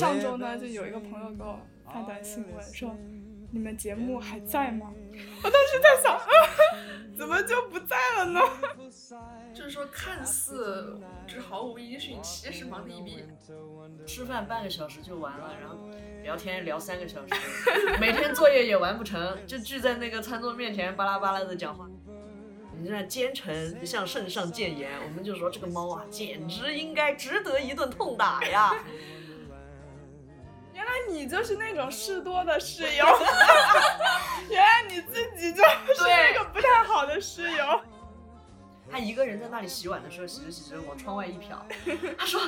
上周呢，就有一个朋友给我发短信问说，你们节目还在吗？我当时在想，怎么就不在了呢？就是说，看似就是毫无音讯，其实忙得一逼。吃饭半个小时就完了，然后聊天聊三个小时，每天作业也完不成，就聚在那个餐桌面前巴拉巴拉的讲话。你那奸臣向圣上谏言，我们就说这个猫啊，简直应该值得一顿痛打呀。原来你就是那种事多的室友，原来你自己就是那个不太好的室友。他一个人在那里洗碗的时候，洗着洗着往窗外一瞟，他说：“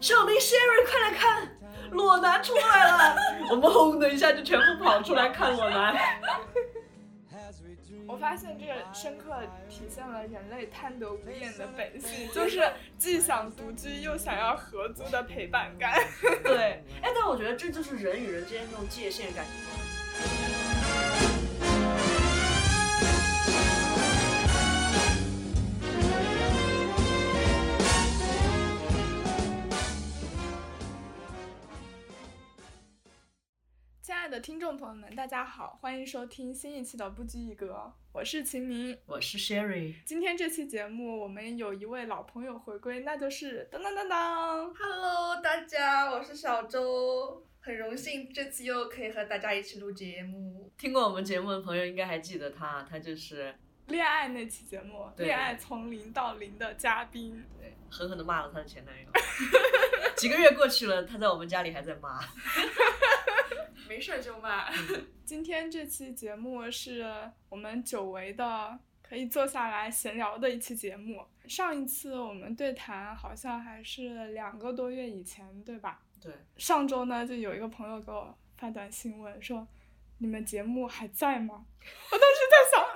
小明，Sherry，快来看，裸男出来了！”我们轰的一下就全部跑出来看裸男。我发现这个深刻体现了人类贪得无厌的本性，就是既想独居又想要合租的陪伴感。对，哎，但我觉得这就是人与人之间这种界限感。亲爱的听众朋友们，大家好，欢迎收听新一期的不拘一格，我是秦明，我是 Sherry。今天这期节目，我们有一位老朋友回归，那就是当当当当，Hello，大家，我是小周，很荣幸这次又可以和大家一起录节目。听过我们节目的朋友应该还记得他，他就是恋爱那期节目，恋爱从零到零的嘉宾，对，狠狠的骂了他的前男友。几个月过去了，他在我们家里还在骂。没事就骂。今天这期节目是我们久违的可以坐下来闲聊的一期节目。上一次我们对谈好像还是两个多月以前，对吧？对。上周呢，就有一个朋友给我发短信问说：“你们节目还在吗？”我当时在想，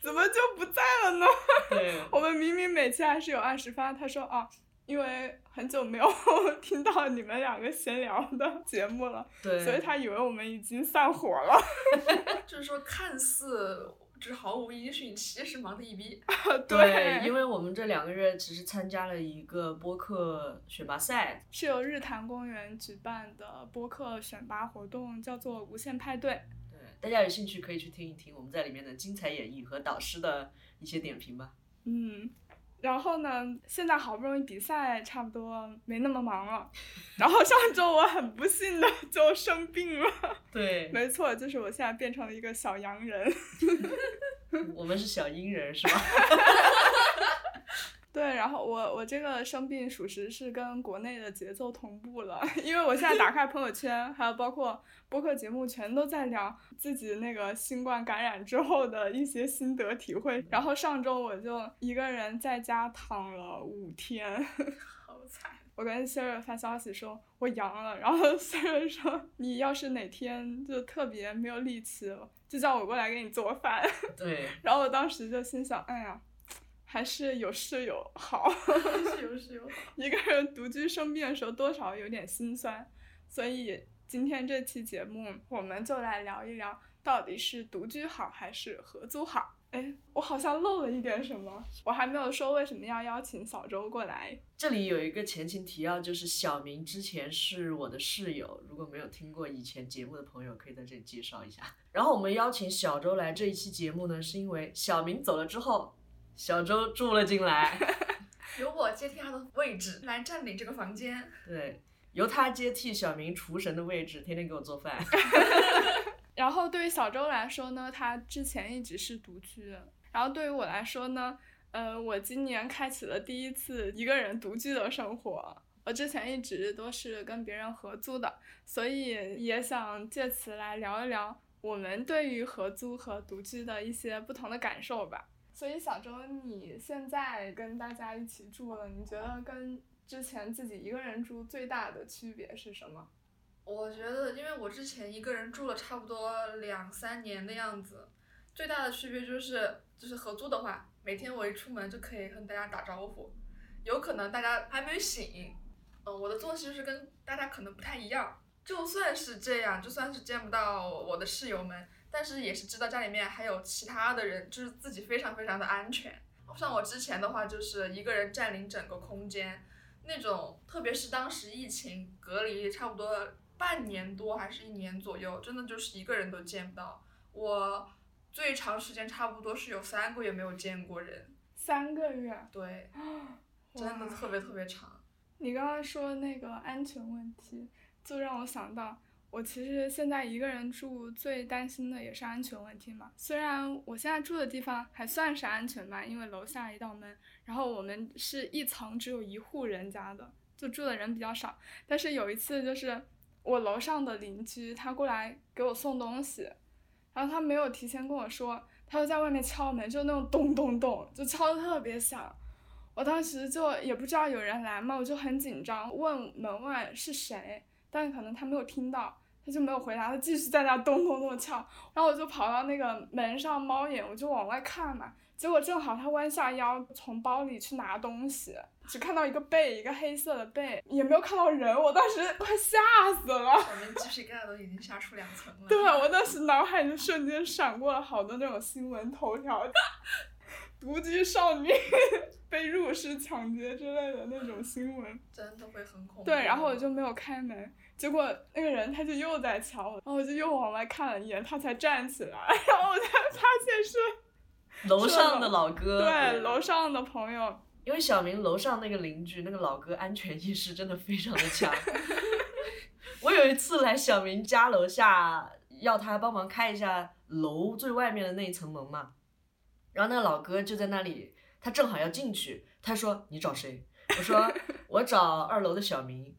怎么就不在了呢？对。我们明明每期还是有按时发。他说啊。因为很久没有 听到你们两个闲聊的节目了，对，所以他以为我们已经散伙了。就是说，看似就是毫无音讯，其实忙得一逼。对，因为我们这两个月其实参加了一个播客选拔赛，是由日坛公园举办的播客选拔活动，叫做无限派对。对，大家有兴趣可以去听一听我们在里面的精彩演绎和导师的一些点评吧。嗯。然后呢？现在好不容易比赛差不多没那么忙了，然后上周我很不幸的就生病了。对，没错，就是我现在变成了一个小阳人。我们是小阴人是吧？对，然后我我这个生病属实是跟国内的节奏同步了，因为我现在打开朋友圈，还有包括播客节目，全都在聊自己那个新冠感染之后的一些心得体会。然后上周我就一个人在家躺了五天，好惨。我跟 Siri 发消息说我阳了，然后 Siri 说你要是哪天就特别没有力气了，就叫我过来给你做饭。对。然后我当时就心想，哎呀。还是有室友好，是有室友好。一个人独居生病的时候，多少有点心酸。所以今天这期节目，我们就来聊一聊，到底是独居好还是合租好？哎，我好像漏了一点什么，我还没有说为什么要邀请小周过来。这里有一个前情提要，就是小明之前是我的室友，如果没有听过以前节目的朋友，可以在这里介绍一下。然后我们邀请小周来这一期节目呢，是因为小明走了之后。小周住了进来，由我接替他的位置来占领这个房间。对，由他接替小明厨神的位置，天天给我做饭。然后对于小周来说呢，他之前一直是独居。然后对于我来说呢，呃，我今年开启了第一次一个人独居的生活。我之前一直都是跟别人合租的，所以也想借此来聊一聊我们对于合租和独居的一些不同的感受吧。所以小周，你现在跟大家一起住了，你觉得跟之前自己一个人住最大的区别是什么？我觉得，因为我之前一个人住了差不多两三年的样子，最大的区别就是，就是合租的话，每天我一出门就可以跟大家打招呼，有可能大家还没醒，嗯，我的作息是跟大家可能不太一样，就算是这样，就算是见不到我的室友们。但是也是知道家里面还有其他的人，就是自己非常非常的安全。像我之前的话，就是一个人占领整个空间，那种，特别是当时疫情隔离差不多半年多还是一年左右，真的就是一个人都见不到。我最长时间差不多是有三个月没有见过人，三个月，对，真的特别特别长。你刚刚说那个安全问题，就让我想到，我其实现在一个人住，最担心的也是安全问题嘛。虽然我现在住的地方还算是安全吧，因为楼下一道门，然后我们是一层只有一户人家的，就住的人比较少。但是有一次就是我楼上的邻居他过来给我送东西，然后他没有提前跟我说，他就在外面敲门，就那种咚咚咚，就敲的特别响。我当时就也不知道有人来嘛，我就很紧张，问门外是谁，但可能他没有听到，他就没有回答，他继续在那咚咚咚敲，然后我就跑到那个门上猫眼，我就往外看嘛，结果正好他弯下腰从包里去拿东西，只看到一个背，一个黑色的背，也没有看到人，我当时快吓死了。我们鸡皮疙瘩都已经吓出两层了。对，我当时脑海里瞬间闪过了好多那种新闻头条，独居少女 被入室抢劫之类的那种新闻。真的会很恐怖。对，然后我就没有开门，结果那个人他就又在敲我，然后我就又往外看了一眼，他才站起来，然后我才发现是楼上的老哥，对楼上的朋友。因为小明楼上那个邻居那个老哥安全意识真的非常的强。我有一次来小明家楼下，要他帮忙开一下楼最外面的那一层门嘛，然后那个老哥就在那里，他正好要进去，他说你找谁？我说我找二楼的小明。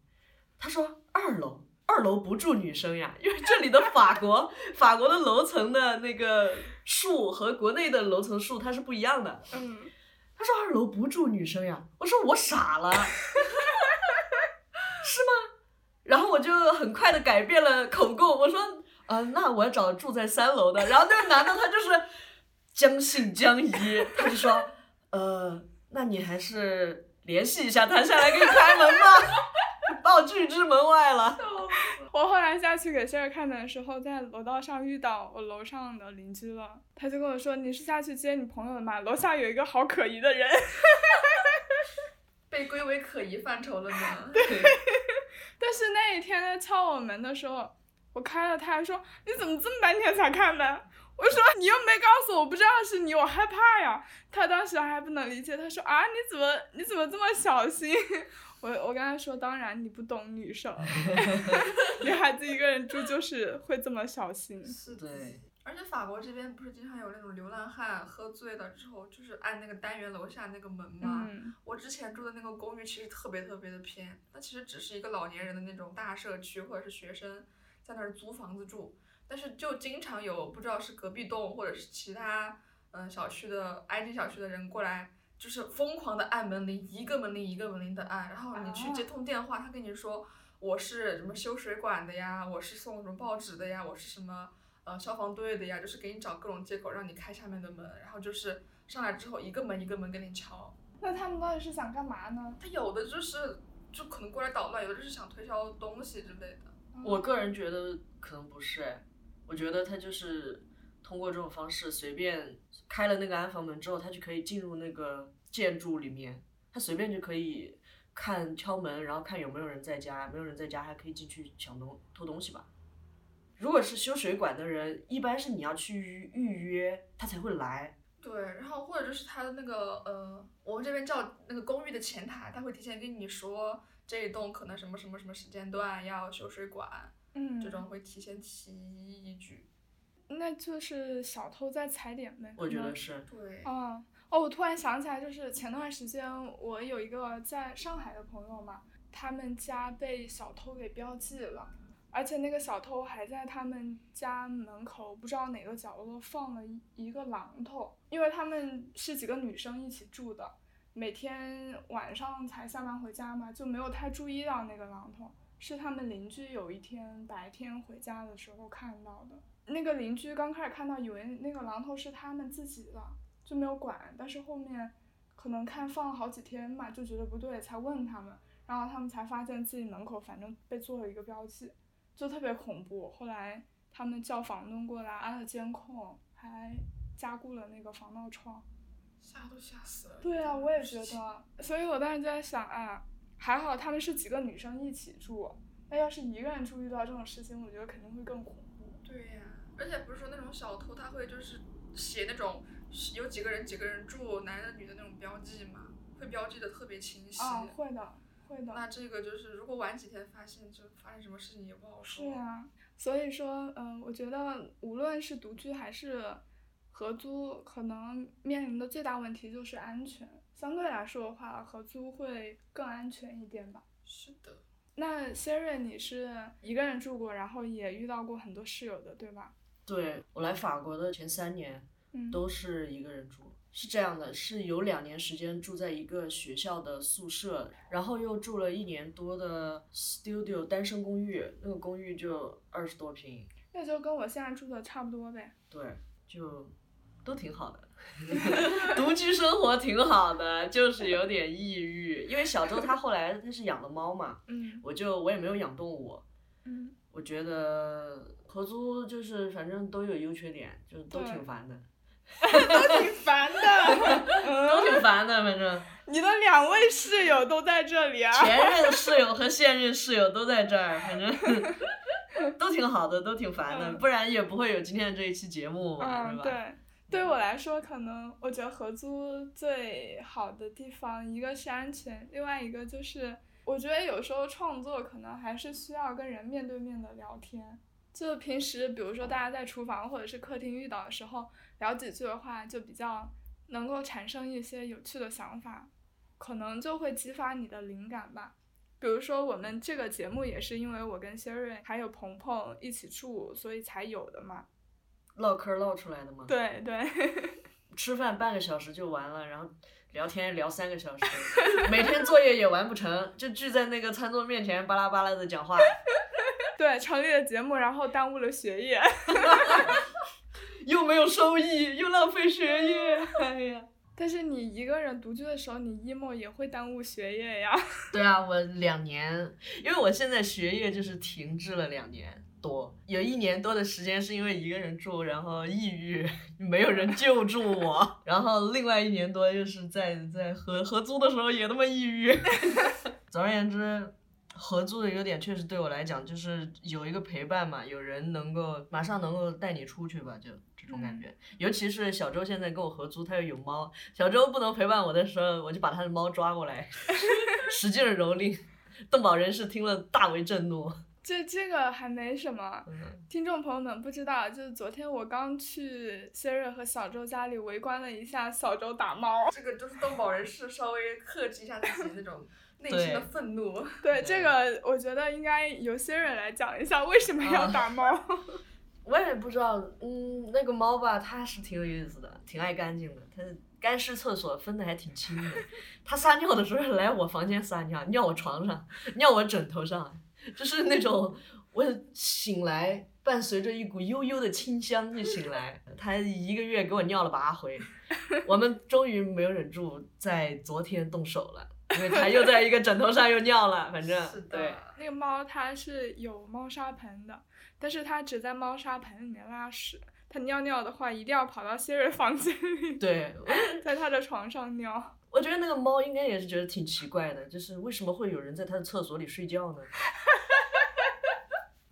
他说二楼。二楼不住女生呀，因为这里的法国法国的楼层的那个数和国内的楼层数它是不一样的。嗯，他说二楼不住女生呀，我说我傻了，是吗？然后我就很快的改变了口供，我说，呃，那我要找住在三楼的。然后那个男的他就是将信将疑，他就说，呃，那你还是联系一下他下来给你开门吧，把我拒之门外了。我后来下去给谢儿开门的时候，在楼道上遇到我楼上的邻居了，他就跟我说：“你是下去接你朋友的吗？楼下有一个好可疑的人。”被归为可疑范畴了呢。但是那一天他敲我门的时候，我开了，他还说你怎么这么半天才开门？我说你又没告诉我，我不知道是你，我害怕呀。他当时还不能理解，他说啊你怎么你怎么这么小心？我我跟他说，当然你不懂女生，女孩子一个人住就是会这么小心。是的。而且法国这边不是经常有那种流浪汉喝醉了之后，就是按那个单元楼下那个门嘛。嗯我之前住的那个公寓其实特别特别的偏，它其实只是一个老年人的那种大社区，或者是学生在那儿租房子住，但是就经常有不知道是隔壁栋或者是其他嗯、呃小区的挨近小区的人过来。就是疯狂的按门铃，一个门铃一个门铃的按，然后你去接通电话，他跟你说我是什么修水管的呀，我是送什么报纸的呀，我是什么呃消防队的呀，就是给你找各种借口让你开下面的门，然后就是上来之后一个门一个门给你敲，那他们到底是想干嘛呢？他有的就是就可能过来捣乱，有的就是想推销东西之类的。我个人觉得可能不是，哎，我觉得他就是通过这种方式随便开了那个安防门之后，他就可以进入那个建筑里面，他随便就可以看敲门，然后看有没有人在家，没有人在家还可以进去抢东偷东西吧。如果是修水管的人，一般是你要去预约，他才会来。对，然后或者就是他的那个呃，我们这边叫那个公寓的前台，他会提前跟你说这一栋可能什么什么什么时间段要修水管，嗯，这种会提前提一句。那就是小偷在踩点呗。我觉得是，对，哦哦，我突然想起来，就是前段时间我有一个在上海的朋友嘛，他们家被小偷给标记了，而且那个小偷还在他们家门口不知道哪个角落放了一一个榔头，因为他们是几个女生一起住的，每天晚上才下班回家嘛，就没有太注意到那个榔头，是他们邻居有一天白天回家的时候看到的。那个邻居刚开始看到，以为那个榔头是他们自己的，就没有管。但是后面可能看放了好几天嘛，就觉得不对，才问他们，然后他们才发现自己门口反正被做了一个标记，就特别恐怖。后来他们叫房东过来安了监控，还加固了那个防盗窗。吓都吓死了。对啊，我也觉得，所以我当时就在想啊，还好他们是几个女生一起住，那要是一个人住遇到这种事情，我觉得肯定会更恐怖。对呀、而且不是说那种小偷他会就是写那种有几个人几个人住，男的女的那种标记嘛，会标记的特别清晰。啊，会的，会的。那这个就是如果晚几天发现，就发生什么事情也不好说。是呀、所以说，嗯、我觉得无论是独居还是合租，可能面临的最大问题就是安全。相对来说的话，合租会更安全一点吧。是的，那 Siri，你是一个人住过，然后也遇到过很多室友的，对吧？对我来法国的前三年嗯，都是一个人住。是这样的，是有两年时间住在一个学校的宿舍，然后又住了一年多的 studio 单身公寓，那个公寓就二十多平，那就跟我现在住的差不多呗。对，就都挺好的。独居生活挺好的，就是有点抑郁。因为小周他后来他是养了猫嘛，嗯我就我也没有养动物，嗯，我觉得合租就是反正都有优缺点，就都挺烦的，都挺烦的。都挺烦的，反正你的两位室友都在这里啊？前任 室友和现任室友都在这儿，反正都挺好的，都挺烦的，嗯不然也不会有今天的这一期节目嘛，嗯，是吧？对，对我来说，可能我觉得合租最好的地方，一个是安全，另外一个就是，我觉得有时候创作可能还是需要跟人面对面的聊天。就平时，比如说大家在厨房或者是客厅遇到的时候，聊几句的话，就比较能够产生一些有趣的想法，可能就会激发你的灵感吧。比如说，我们这个节目也是因为我跟谢瑞还有鹏鹏一起住，所以才有的嘛。唠嗑唠出来的嘛。对对，吃饭半个小时就完了，然后聊天聊三个小时，每天作业也完不成，就聚在那个餐桌面前巴拉巴拉的讲话。对，成立了节目，然后耽误了学业。又没有收益，又浪费学业，哎呀。但是你一个人独居的时候，你 emo 也会耽误学业呀。对啊，我两年，因为我现在学业就是停滞了两年多，有一年多的时间是因为一个人住，然后抑郁，没有人救助我，然后另外一年多就是在在合合租的时候也那么抑郁。总而言之，合租的优点确实对我来讲就是有一个陪伴嘛，有人能够马上能够带你出去吧，就这种感觉。尤其是小周现在跟我合租，他又有猫，小周不能陪伴我的时候，我就把他的猫抓过来，使劲儿蹂躏。邓宝人士听了大为震怒。这这个还没什么，嗯，听众朋友们不知道，就是昨天我刚去 Siri 和小周家里围观了一下小周打猫。这个就是动保人士稍微克制一下自己那种 内心的愤怒。对这个，我觉得应该由 Siri 来讲一下为什么要打猫。我也不知道，嗯，那个猫吧，它是挺有意思的，挺爱干净的，它干湿厕所分的还挺清的。它撒尿的时候来我房间撒尿，尿我床上，尿我枕头上，就是那种我醒来伴随着一股悠悠的清香就醒来。它一个月给我尿了八回，我们终于没有忍住，在昨天动手了。因为它又在一个枕头上又尿了，反正是对，的，那个猫它是有猫砂盆的，但是它只在猫砂盆里面拉屎。它尿尿的话，一定要跑到谢瑞房间里，对，在他的床上尿。我觉得那个猫应该也是觉得挺奇怪的，就是为什么会有人在它的厕所里睡觉呢？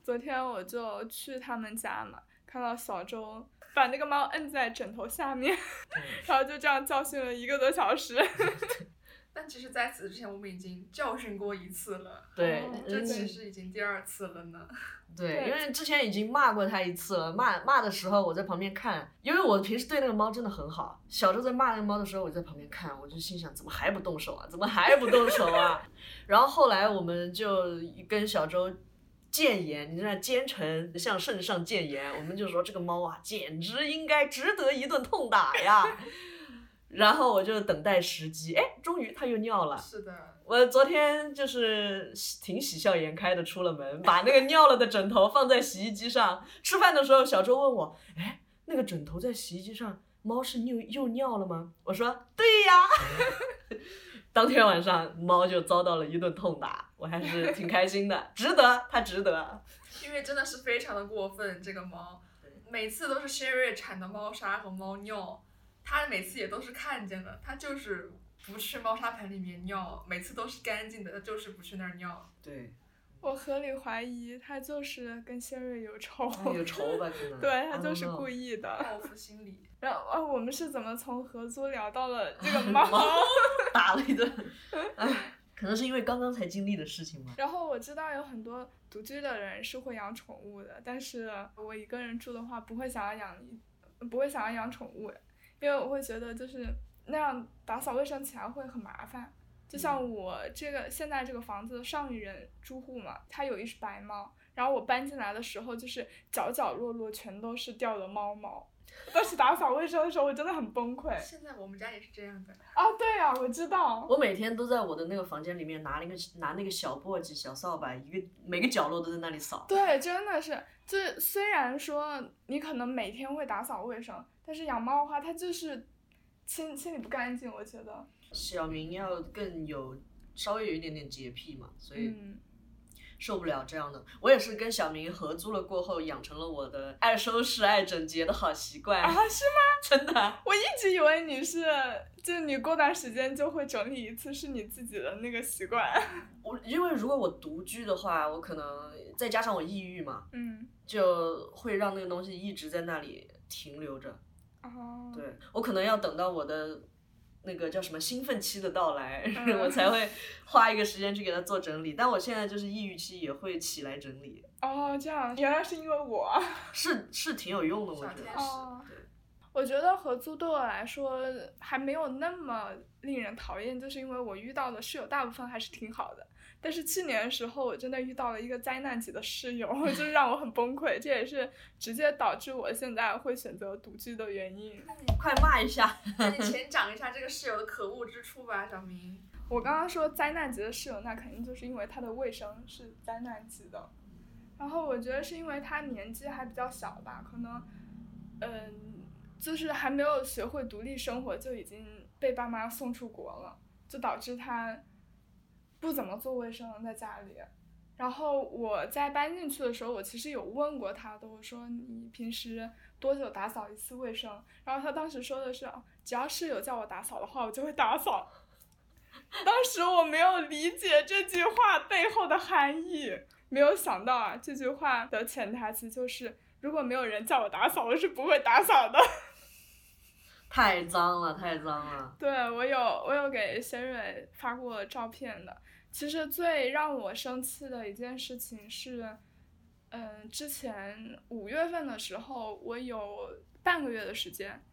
昨天我就去他们家嘛，看到小周把那个猫摁在枕头下面，然后就这样教训了一个多小时。但其实在此之前，我们已经教训过一次了。对哦，这嗯其实已经第二次了呢。对，对因为之前已经骂过他一次了，骂骂的时候我在旁边看，因为我平时对那个猫真的很好。小周在骂那个猫的时候，我在旁边看，我就心想怎么还不动手啊？怎么还不动手啊？然后后来我们就跟小周谏言，你知道奸臣向圣上谏言，我们就说这个猫啊，简直应该值得一顿痛打呀。然后我就等待时机，哎，终于它又尿了。是的，我昨天就是喜挺喜笑颜开的出了门，把那个尿了的枕头放在洗衣机上。吃饭的时候，小周问我：“哎，那个枕头在洗衣机上，猫是又又尿了吗？”我说：“对呀。”当天晚上，猫就遭到了一顿痛打，我还是挺开心的，值得，它值得。因为真的是非常的过分，这个猫每次都是 Sherry 产的猫砂和猫尿，他每次也都是看见的，他就是不去猫砂盆里面尿，每次都是干净的，他就是不去那儿尿。对，我合理怀疑他就是跟谢瑞有仇，有仇吧可能。对他就是故意的。报复心理。然后啊，我们是怎么从合租聊到了这个 猫？打了一顿。哎，可能是因为刚刚才经历的事情吧。然后我知道有很多独居的人是会养宠物的，但是我一个人住的话，不会想要养，不会想要养宠物，因为我会觉得就是那样打扫卫生起来会很麻烦。就像我这个现在这个房子上一任住户嘛，他有一只白猫，然后我搬进来的时候，就是角角落落全都是掉的猫毛。当时打扫卫生的时候，我真的很崩溃。现在我们家也是这样的。啊，对呀，我知道。我每天都在我的那个房间里面拿那个拿那个小簸箕、小扫把，一个每个角落都在那里扫。对，真的是，就是虽然说你可能每天会打扫卫生，但是养猫的话，它就是清清理不干净，我觉得。小明要更有稍微有一点点洁癖嘛，所以受不了这样的。我也是跟小明合租了过后，养成了我的爱收拾、爱整洁的好习惯。啊，是吗？真的。我一直以为你是，就你过段时间就会整理一次，是你自己的那个习惯。我因为如果我独居的话，我可能再加上我抑郁嘛，嗯，就会让那个东西一直在那里停留着。哦。对，我可能要等到我的。那个叫什么兴奋期的到来，我才会花一个时间去给他做整理。但我现在就是抑郁期，也会起来整理。哦，这样，原来是因为我。是是挺有用的，我觉得。哦。我觉得合租对我来说还没有那么令人讨厌，就是因为我遇到的室友大部分还是挺好的。但是去年的时候，我真的遇到了一个灾难级的室友，就是让我很崩溃。这也是直接导致我现在会选择独居的原因。那你快骂一下，那你先讲一下这个室友的可恶之处吧，小明。我刚刚说灾难级的室友，那肯定就是因为他的卫生是灾难级的。然后我觉得是因为他年纪还比较小吧，可能，嗯，就是还没有学会独立生活，就已经被爸妈送出国了，就导致他。不怎么做卫生在家里，然后我在搬进去的时候，我其实有问过他的，我说你平时多久打扫一次卫生？然后他当时说的是，只要室友叫我打扫的话，我就会打扫。当时我没有理解这句话背后的含义，没有想到啊，这句话的潜台词就是，如果没有人叫我打扫，我是不会打扫的。太脏了，太脏了。对我有，我有给仙蕊发过照片的。其实最让我生气的一件事情是，嗯，之前五月份的时候，我有半个月的时间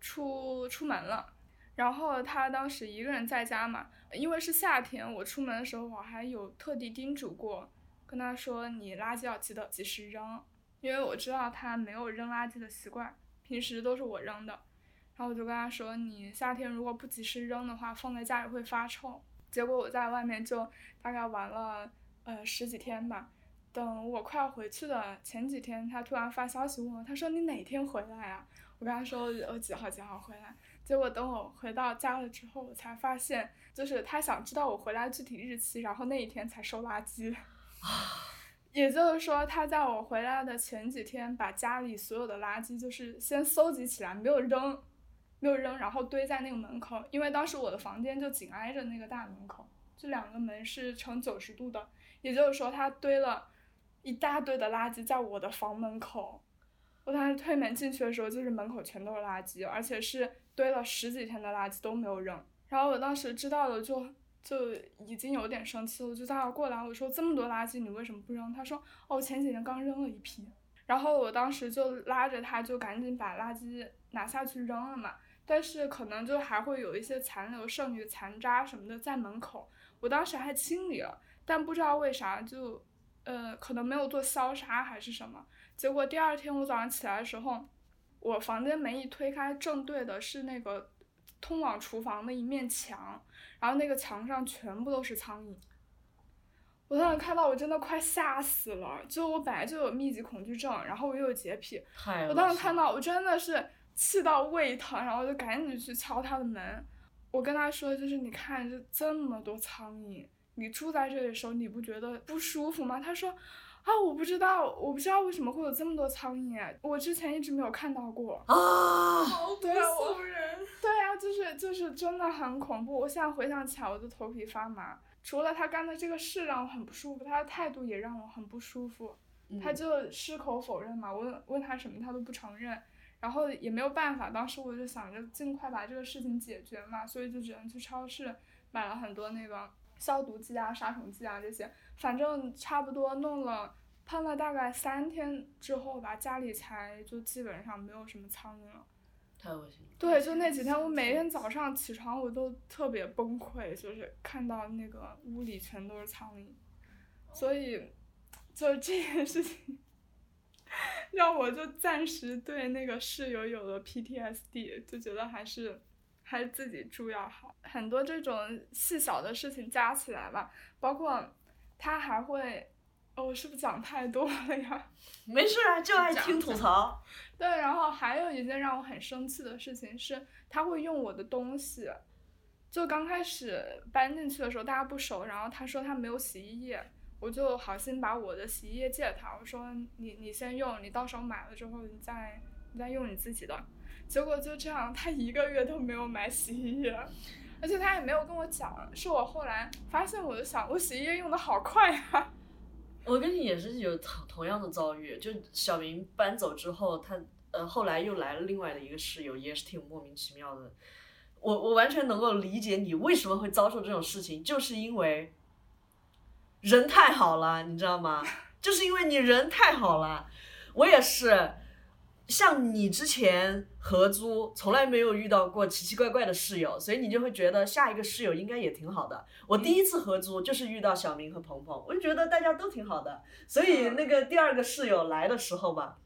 出出门了，然后他当时一个人在家嘛，因为是夏天，我出门的时候我还有特地叮嘱过，跟他说你垃圾要记得及时扔，因为我知道他没有扔垃圾的习惯，平时都是我扔的，然后我就跟他说，你夏天如果不及时扔的话，放在家里会发臭。结果我在外面就大概玩了呃十几天吧，等我快要回去的前几天，他突然发消息问我，他说你哪天回来啊？我跟他说我几号几号回来。结果等我回到家了之后，我才发现，就是他想知道我回来具体日期，然后那一天才收垃圾。也就是说，他在我回来的前几天，把家里所有的垃圾就是先搜集起来，没有扔。没有扔，然后堆在那个门口，因为当时我的房间就紧挨着那个大门口，这两个门是呈九十度的，也就是说他堆了一大堆的垃圾在我的房门口。我当时推门进去的时候，就是门口全都是垃圾，而且是堆了十几天的垃圾都没有扔。然后我当时知道了，就就已经有点生气了，就叫他过来，我说这么多垃圾你为什么不扔？他说哦，前几天刚扔了一批。然后我当时就拉着他就赶紧把垃圾拿下去扔了嘛。但是可能就还会有一些残留、剩余、残渣什么的在门口，我当时还清理了，但不知道为啥就，呃，可能没有做消杀还是什么，结果第二天我早上起来的时候，我房间门一推开，正对的是那个通往厨房的一面墙，然后那个墙上全部都是苍蝇，我当时看到我真的快吓死了，就我本来就有密集恐惧症，然后我又有洁癖，我当时看到我真的是。气到胃疼，然后就赶紧去敲他的门。我跟他说，就是你看，这这么多苍蝇，你住在这里的时候，你不觉得不舒服吗？他说，啊，我不知道，我不知道为什么会有这么多苍蝇，我之前一直没有看到过。啊！好对啊我人。对啊、就是就是真的很恐怖。我现在回想起来，我的头皮发麻。除了他干的这个事让我很不舒服，他的态度也让我很不舒服。他嗯就矢口否认嘛，问问他什么他都不承认，然后也没有办法。当时我就想着尽快把这个事情解决嘛，所以就只能去超市买了很多那个消毒剂啊、杀虫剂啊这些，反正差不多弄了喷了大概三天之后吧，家里才就基本上没有什么苍蝇了。太恶心了。对，就那几天，我每天早上起床我都特别崩溃，就是看到那个屋里全都是苍蝇，所以就这件事情让我就暂时对那个室友有了 PTSD，就觉得还是还是自己住要好。很多这种细小的事情加起来吧，包括他还会，哦，我是不是讲太多了呀？没事啊，就爱听吐槽。对，然后还有一件让我很生气的事情是，他会用我的东西。就刚开始搬进去的时候，大家不熟，然后他说他没有洗衣液，我就好心把我的洗衣液借他，我说你你先用，你到时候买了之后你再你再用你自己的。结果就这样，他一个月都没有买洗衣液，而且他也没有跟我讲，是我后来发现，我就想我洗衣液用的好快呀、我跟你也是有同同样的遭遇，就小明搬走之后，他呃后来又来了另外的一个室友，也是挺莫名其妙的。我我完全能够理解你为什么会遭受这种事情，就是因为人太好了，你知道吗？就是因为你人太好了。我也是，像你之前合租，从来没有遇到过奇奇怪怪的室友，所以你就会觉得下一个室友应该也挺好的。我第一次合租就是遇到小明和鹏鹏，我就觉得大家都挺好的，所以那个第二个室友来的时候吧，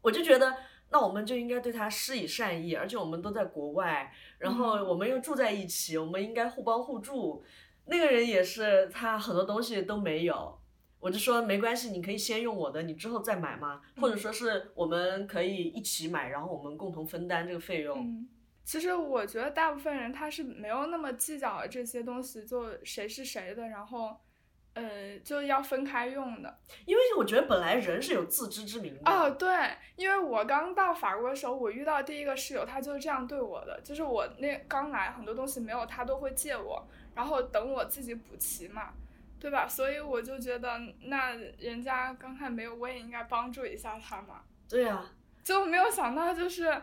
我就觉得那我们就应该对他施以善意，而且我们都在国外，然后我们又住在一起，我们应该互帮互助。那个人也是，他很多东西都没有。我就说没关系，你可以先用我的，你之后再买嘛，或者说是我们可以一起买，然后我们共同分担这个费用。嗯，其实我觉得大部分人他是没有那么计较这些东西，就谁是谁的，然后，呃，就要分开用的。因为我觉得本来人是有自知之明的。哦，对，因为我刚到法国的时候，我遇到第一个室友，他就是这样对我的，就是我那刚来很多东西没有，他都会借我，然后等我自己补齐嘛，对吧？所以我就觉得，那人家刚才没有，我也应该帮助一下他嘛。对啊，就没有想到，就是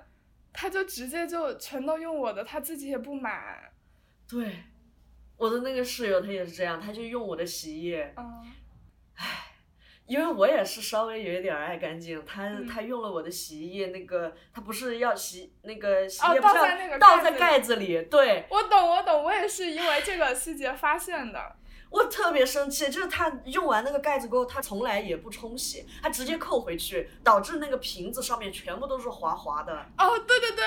他就直接就全都用我的，他自己也不买。对，我的那个室友他也是这样，他就用我的洗衣液，嗯因为我也是稍微有一点爱干净，他、嗯他用了我的洗衣液，那个他不是要洗那个洗哦衣液倒在那个倒在盖子里盖子里，对我懂，我懂，我也是因为这个细节发现的。我特别生气，就是他用完那个盖子过后，他从来也不冲洗，他直接扣回去，导致那个瓶子上面全部都是滑滑的。哦，对对对，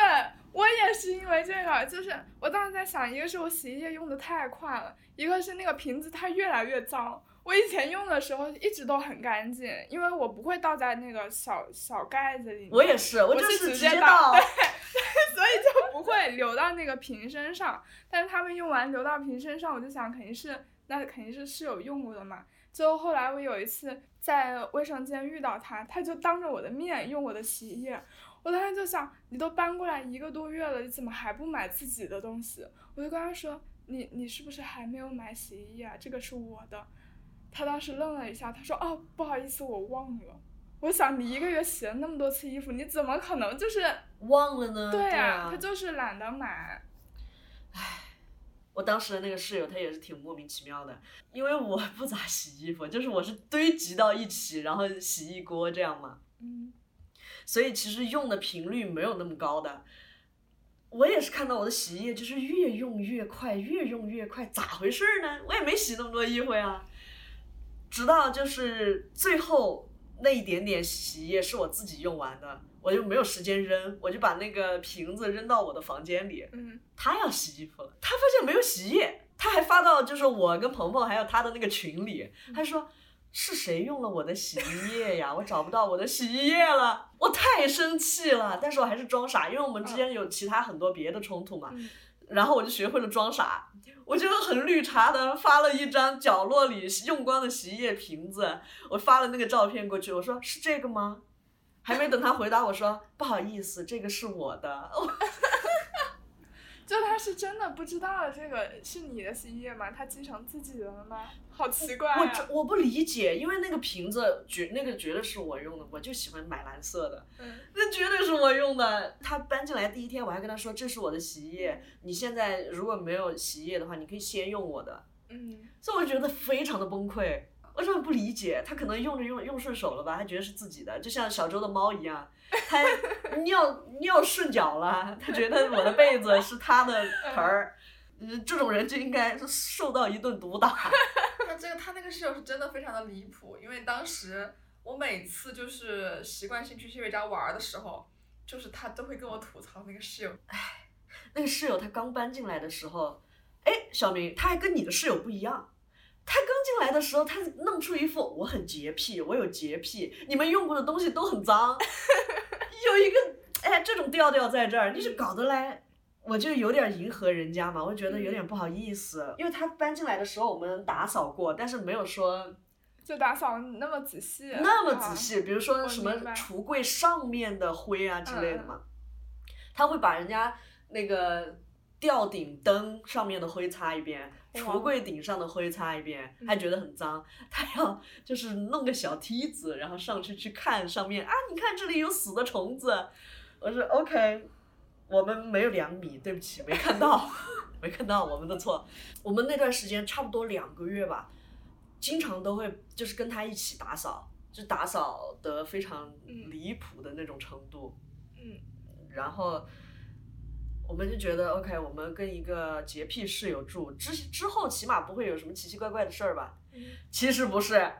我也是因为这个，就是我当时在想，一个是我洗衣液用的太快了，一个是那个瓶子它越来越脏。我以前用的时候一直都很干净，因为我不会倒在那个小小盖子里面。我也是，我我就是是直直接倒对，所以就不会流到那个瓶身上。但是他们用完流到瓶身上，我就想肯定是那肯定是室友用过的嘛。最后后来我有一次在卫生间遇到他，他就当着我的面用我的洗衣液，我当时就想，你都搬过来一个多月了，你怎么还不买自己的东西？我就跟他说，你你是不是还没有买洗衣液啊？这个是我的。他当时愣了一下，他说：“哦，不好意思，我忘了。”我想你一个月洗了那么多次衣服，你怎么可能就是忘了呢。对呀、啊，他就是懒得买。我当时的那个室友他也是挺莫名其妙的，因为我不咋洗衣服，就是我是堆积到一起，然后洗一锅这样嘛，嗯，所以其实用的频率没有那么高的。我也是看到我的洗衣液就是越用越快，越用越快，咋回事儿呢？我也没洗那么多衣服呀。直到就是最后那一点点洗衣液是我自己用完的，我就没有时间扔，我就把那个瓶子扔到我的房间里。嗯，他要洗衣服了，他发现没有洗衣液，他还发到就是我跟鹏鹏还有他的那个群里，他说是谁用了我的洗衣液呀？我找不到我的洗衣液了，我太生气了，但是我还是装傻，因为我们之间有其他很多别的冲突嘛。嗯然后我就学会了装傻，我就很绿茶的发了一张角落里用光的洗衣液瓶子，我发了那个照片过去，我说是这个吗？还没等他回答，我说不好意思，这个是我的。就他是真的不知道这个是你的洗衣液吗？他继承自己的了吗？好奇怪我啊！这我不理解，因为那个瓶子绝那个绝对是我用的，我就喜欢买蓝色的，嗯那绝对是我用的。他搬进来第一天，我还跟他说这是我的洗衣液，你现在如果没有洗衣液的话，你可以先用我的。嗯，所以我觉得非常的崩溃，我真的不理解，他可能用着用用顺手了吧，他觉得是自己的，就像小周的猫一样，他尿尿顺脚了，他觉得我的被子是他的盆儿，嗯，这种人就应该是受到一顿毒打。他这个他那个室友是真的非常的离谱，因为当时我每次就是习惯性去谢瑞家玩儿的时候，就是他都会跟我吐槽那个室友，那个室友他刚搬进来的时候，哎，小明，他还跟你的室友不一样。他刚进来的时候，他弄出一副我很洁癖，我有洁癖，你们用过的东西都很脏，有一个哎这种调调在这儿，你是搞得来，我就有点迎合人家嘛，我就觉得有点不好意思，因为他搬进来的时候我们打扫过，但是没有说就打扫那么仔细，那么啊仔细，比如说什么橱柜上面的灰啊之类的嗯。嘛，他会把人家那个吊顶灯上面的灰擦一遍，橱柜顶上的灰擦一遍，嗯还觉得很脏，他要就是弄个小梯子，然后上去去看上面啊，你看这里有死的虫子，我说 OK，我们没有两米，对不起，没看到，没看到，我们的错。我们那段时间差不多两个月吧，经常都会就是跟他一起打扫，就打扫得非常嗯离谱的那种程度。嗯，然后我们就觉得 OK，我们跟一个洁癖室友住之之后，起码不会有什么奇奇怪怪的事儿吧？嗯其实不是，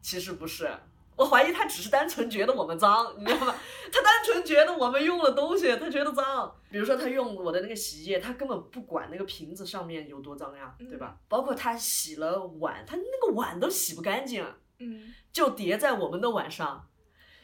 其实不是。我怀疑他只是单纯觉得我们脏，你知道吗？他单纯觉得我们用了东西，他觉得脏。比如说他用我的那个洗衣液，他根本不管那个瓶子上面有多脏呀，对吧？包括他洗了碗，他那个碗都洗不干净，嗯，就叠在我们的碗上。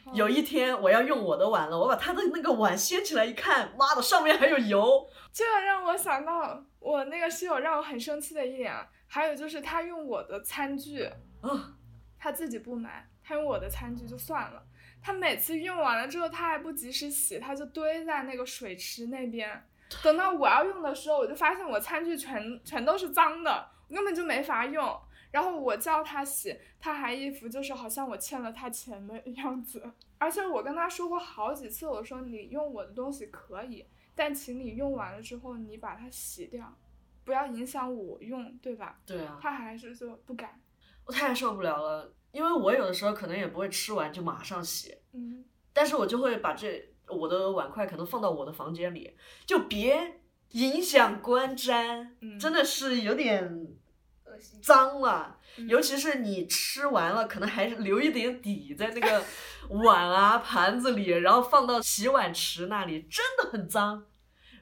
哦有一天我要用我的碗了，我把他的那个碗掀起来一看，妈的，上面还有油。这让我想到我那个室友让我很生气的一点啊，还有就是他用我的餐具，啊，他自己不买，他用我的餐具就算了，他每次用完了之后他还不及时洗，他就堆在那个水池那边。等到我要用的时候，我就发现我餐具全全都是脏的，我根本就没法用。然后我叫他洗，他还一副就是好像我欠了他钱的 样子。而且我跟他说过好几次，我说你用我的东西可以，但请你用完了之后你把它洗掉，不要影响我用，对吧？对啊，他还是就不敢。我太受不了了，因为我有的时候可能也不会吃完就马上洗，嗯，但是我就会把这我的碗筷可能放到我的房间里，就别影响观瞻，嗯真的是有点。脏了。嗯尤其是你吃完了，可能还是留一点底在那个碗啊盘子里，然后放到洗碗池那里，真的很脏，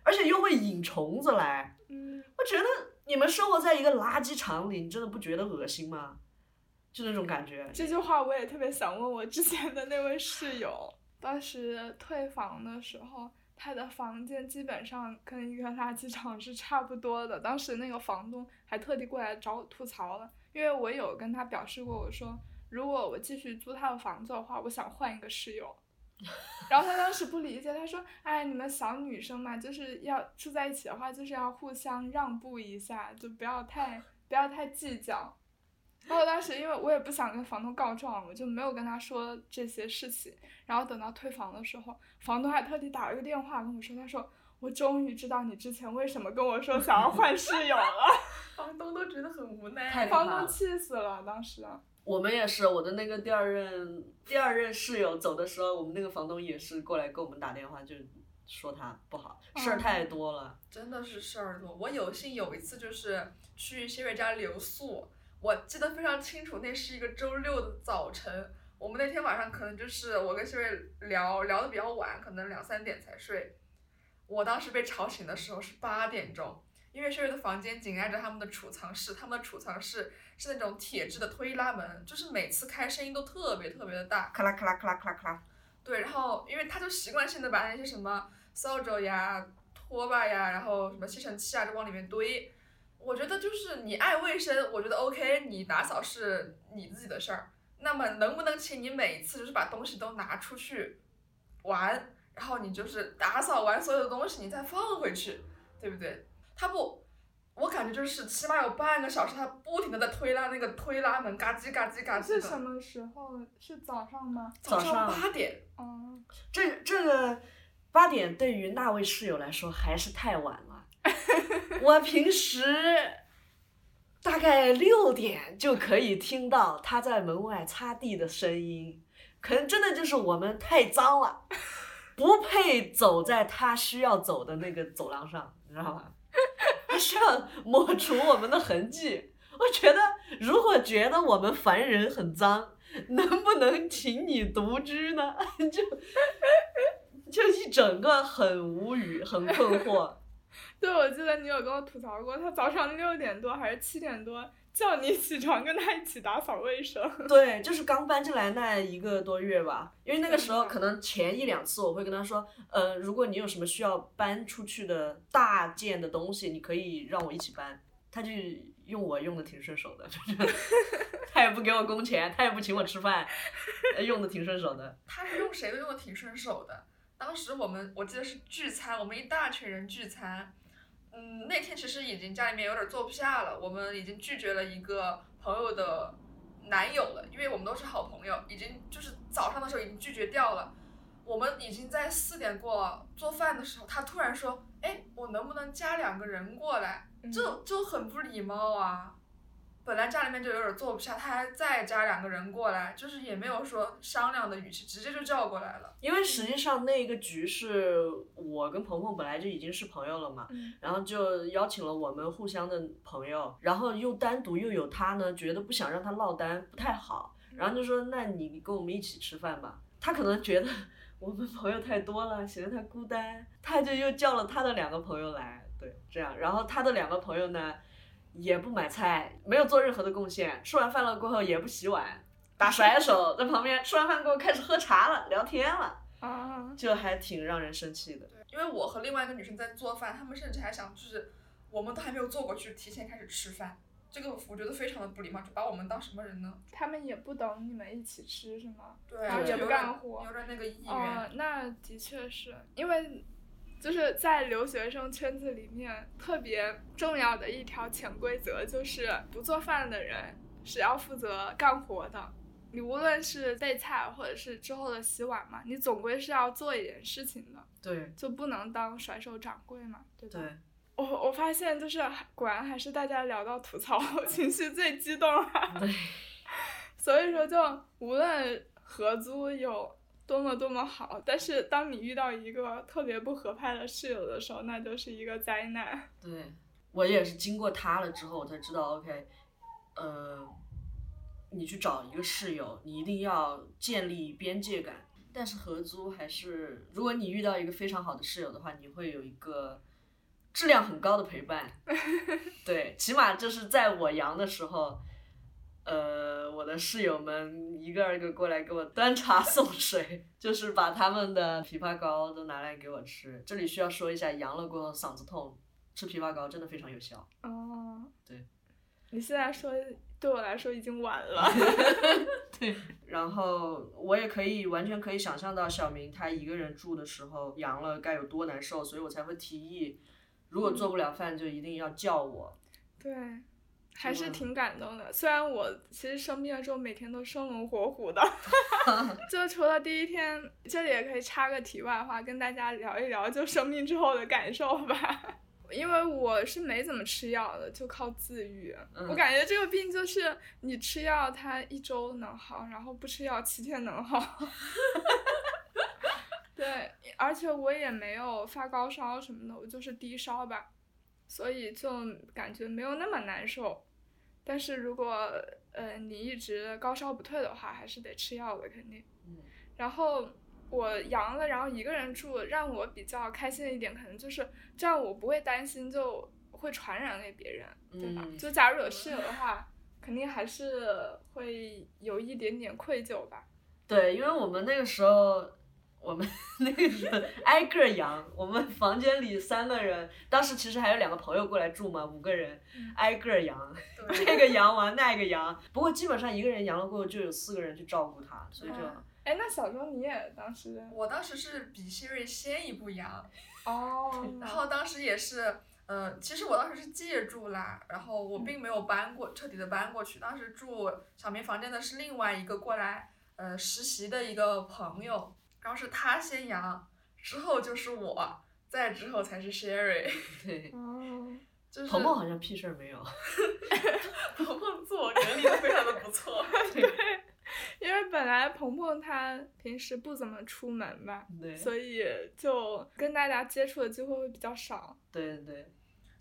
而且又会引虫子来。嗯，我觉得你们生活在一个垃圾场里，你真的不觉得恶心吗？就那种感觉。这句话我也特别想问我之前的那位室友，当时退房的时候，他的房间基本上跟一个垃圾场是差不多的。当时那个房东还特地过来找我吐槽了，因为我有跟他表示过，我说如果我继续租他的房子的话，我想换一个室友。然后他当时不理解，他说：“哎，你们小女生嘛，就是要住在一起的话，就是要互相让步一下，就不要太不要太计较。”然后当时因为我也不想跟房东告状，我就没有跟他说这些事情。然后等到退房的时候，房东还特地打了个电话跟我说，他说我终于知道你之前为什么跟我说想要换室友了。房东都觉得很无奈。房东气死了，当时。我们也是，我的那个第二任第二任室友走的时候，我们那个房东也是过来给我们打电话，就说他不好，事儿太多了。真的是事儿多。我有幸有一次就是去谢瑞家留宿，我记得非常清楚，那是一个周六的早晨。我们那天晚上可能就是我跟谢瑞聊聊的比较晚，可能两三点才睡。我当时被吵醒的时候是八点钟，因为谢瑞的房间紧挨着他们的储藏室，他们的储藏室是那种铁质的推拉门，就是每次开声音都特别特别的大。咔啦咔啦咔啦咔啦咔啦。对，然后因为他就习惯性的把那些什么扫帚呀、拖把呀，然后什么吸尘器啊，就往里面堆。我觉得就是你爱卫生，我觉得 OK，你打扫是你自己的事儿。那么能不能请你每次就是把东西都拿出去玩，然后你就是打扫完所有的东西，你再放回去，对不对？他不，我感觉就是起码有半个小时，他不停的在推拉那个推拉门，嘎叽嘎叽嘎叽是什。么时候？是早上吗？早早上八点，哦，这这个八点对于那位室友来说还是太晚了。我平时大概六点就可以听到他在门外擦地的声音，可能真的就是我们太脏了，不配走在他需要走的那个走廊上，你知道吗？他需要抹除我们的痕迹。我觉得，如果觉得我们凡人很脏，能不能请你独居呢？就就一整个很无语，很困惑。对，我记得你有跟我吐槽过，他早上六点多还是七点多叫你起床跟他一起打扫卫生。对，就是刚搬进来那一个多月吧，因为那个时候可能前一两次我会跟他说，呃，如果你有什么需要搬出去的大件的东西，你可以让我一起搬。他就用我用的挺顺手的，就是 他也不给我工钱，他也不请我吃饭，呃用的挺顺手的。他是用谁都用的挺顺手的。当时我们我记得是聚餐，我们一大群人聚餐，嗯，那天其实已经家里面有点坐不下了，我们已经拒绝了一个朋友的男友了，因为我们都是好朋友，已经就是早上的时候已经拒绝掉了。我们已经在四点过做饭的时候，他突然说：“哎，我能不能加两个人过来？”这就很不礼貌啊！本来家里面就有点坐不下，他还再加两个人过来，就是也没有说商量的语气，直接就叫过来了。因为实际上那个局是我跟鹏鹏本来就已经是朋友了嘛，嗯然后就邀请了我们互相的朋友，然后又单独又有他呢，觉得不想让他落单不太好，然后就说那你跟我们一起吃饭吧。他可能觉得 我们朋友太多了，显得他孤单，他就又叫了他的两个朋友来，对，这样，然后他的两个朋友呢也不买菜，没有做任何的贡献，吃完饭了过后也不洗碗，打甩手在旁边，吃完饭过后开始喝茶了，聊天了。啊，就还挺让人生气的。对，因为我和另外一个女生在做饭，她们甚至还想就是我们都还没有做过去，提前开始吃饭，这个我觉得非常的不礼貌，就把我们当什么人呢？他们也不懂你们一起吃是吗？对，然后也不干活有点那个意愿。哦，那的确是因为，就是在留学生圈子里面特别重要的一条潜规则就是，不做饭的人是要负责干活的。你无论是备菜或者是之后的洗碗嘛，你总归是要做一点事情的，对就不能当甩手掌柜嘛，对吧？对，我我发现就是果然还是大家聊到吐槽情绪最激动啊。对，所以说，就无论合租有多么多么好，但是当你遇到一个特别不合拍的室友的时候，那就是一个灾难。对，我也是经过他了之后，我才知道，OK，呃，你去找一个室友，你一定要建立边界感。但是合租还是，如果你遇到一个非常好的室友的话，你会有一个质量很高的陪伴。对，起码就是在我阳的时候，呃，我的室友们一个二个过来给我端茶 送水，就是把他们的枇杷膏都拿来给我吃。这里需要说一下，阳了过后嗓子痛，吃枇杷膏真的非常有效。哦，对，你现在说对我来说已经晚了。对然后我也可以完全可以想象到小明他一个人住的时候阳了该有多难受，所以我才会提议，如果做不了饭就一定要叫我。对，还是挺感动的。虽然我其实生病了之后每天都生龙活虎的，就除了第一天，这里也可以插个题外话，跟大家聊一聊就生病之后的感受吧。因为我是没怎么吃药的，就靠自愈。嗯我感觉这个病就是你吃药，它一周能好，然后不吃药七天能好。对，而且我也没有发高烧什么的，我就是低烧吧，所以就感觉没有那么难受。但是如果呃你一直高烧不退的话，还是得吃药的肯定。嗯然后我阳了，然后一个人住，让我比较开心的一点，可能就是这样，我不会担心就会传染给别人，对吧？嗯就假如有室友的话，肯定还是会有一点点愧疚吧。对，因为我们那个时候，我们 那个是挨个阳，我们房间里三个人，当时其实还有两个朋友过来住嘛，五个人挨个阳，这，个阳完那个阳。不过基本上一个人阳了过后，就有四个人去照顾他，所以就嗯哎，那小周你也当时我当时是比希瑞先一步阳，哦，然后当时也是，呃，其实我当时是借住啦，然后我并没有搬过，彻底的搬过去。当时住小明房间的是另外一个过来，呃，实习的一个朋友，然后是他先阳，之后就是我，再之后才是 Sherry，对。哦，就是鹏鹏好像屁事儿没有，鹏鹏自我隔离的非常的不错。对因为本来鹏鹏他平时不怎么出门吧，对所以就跟大家接触的机会会比较少。对对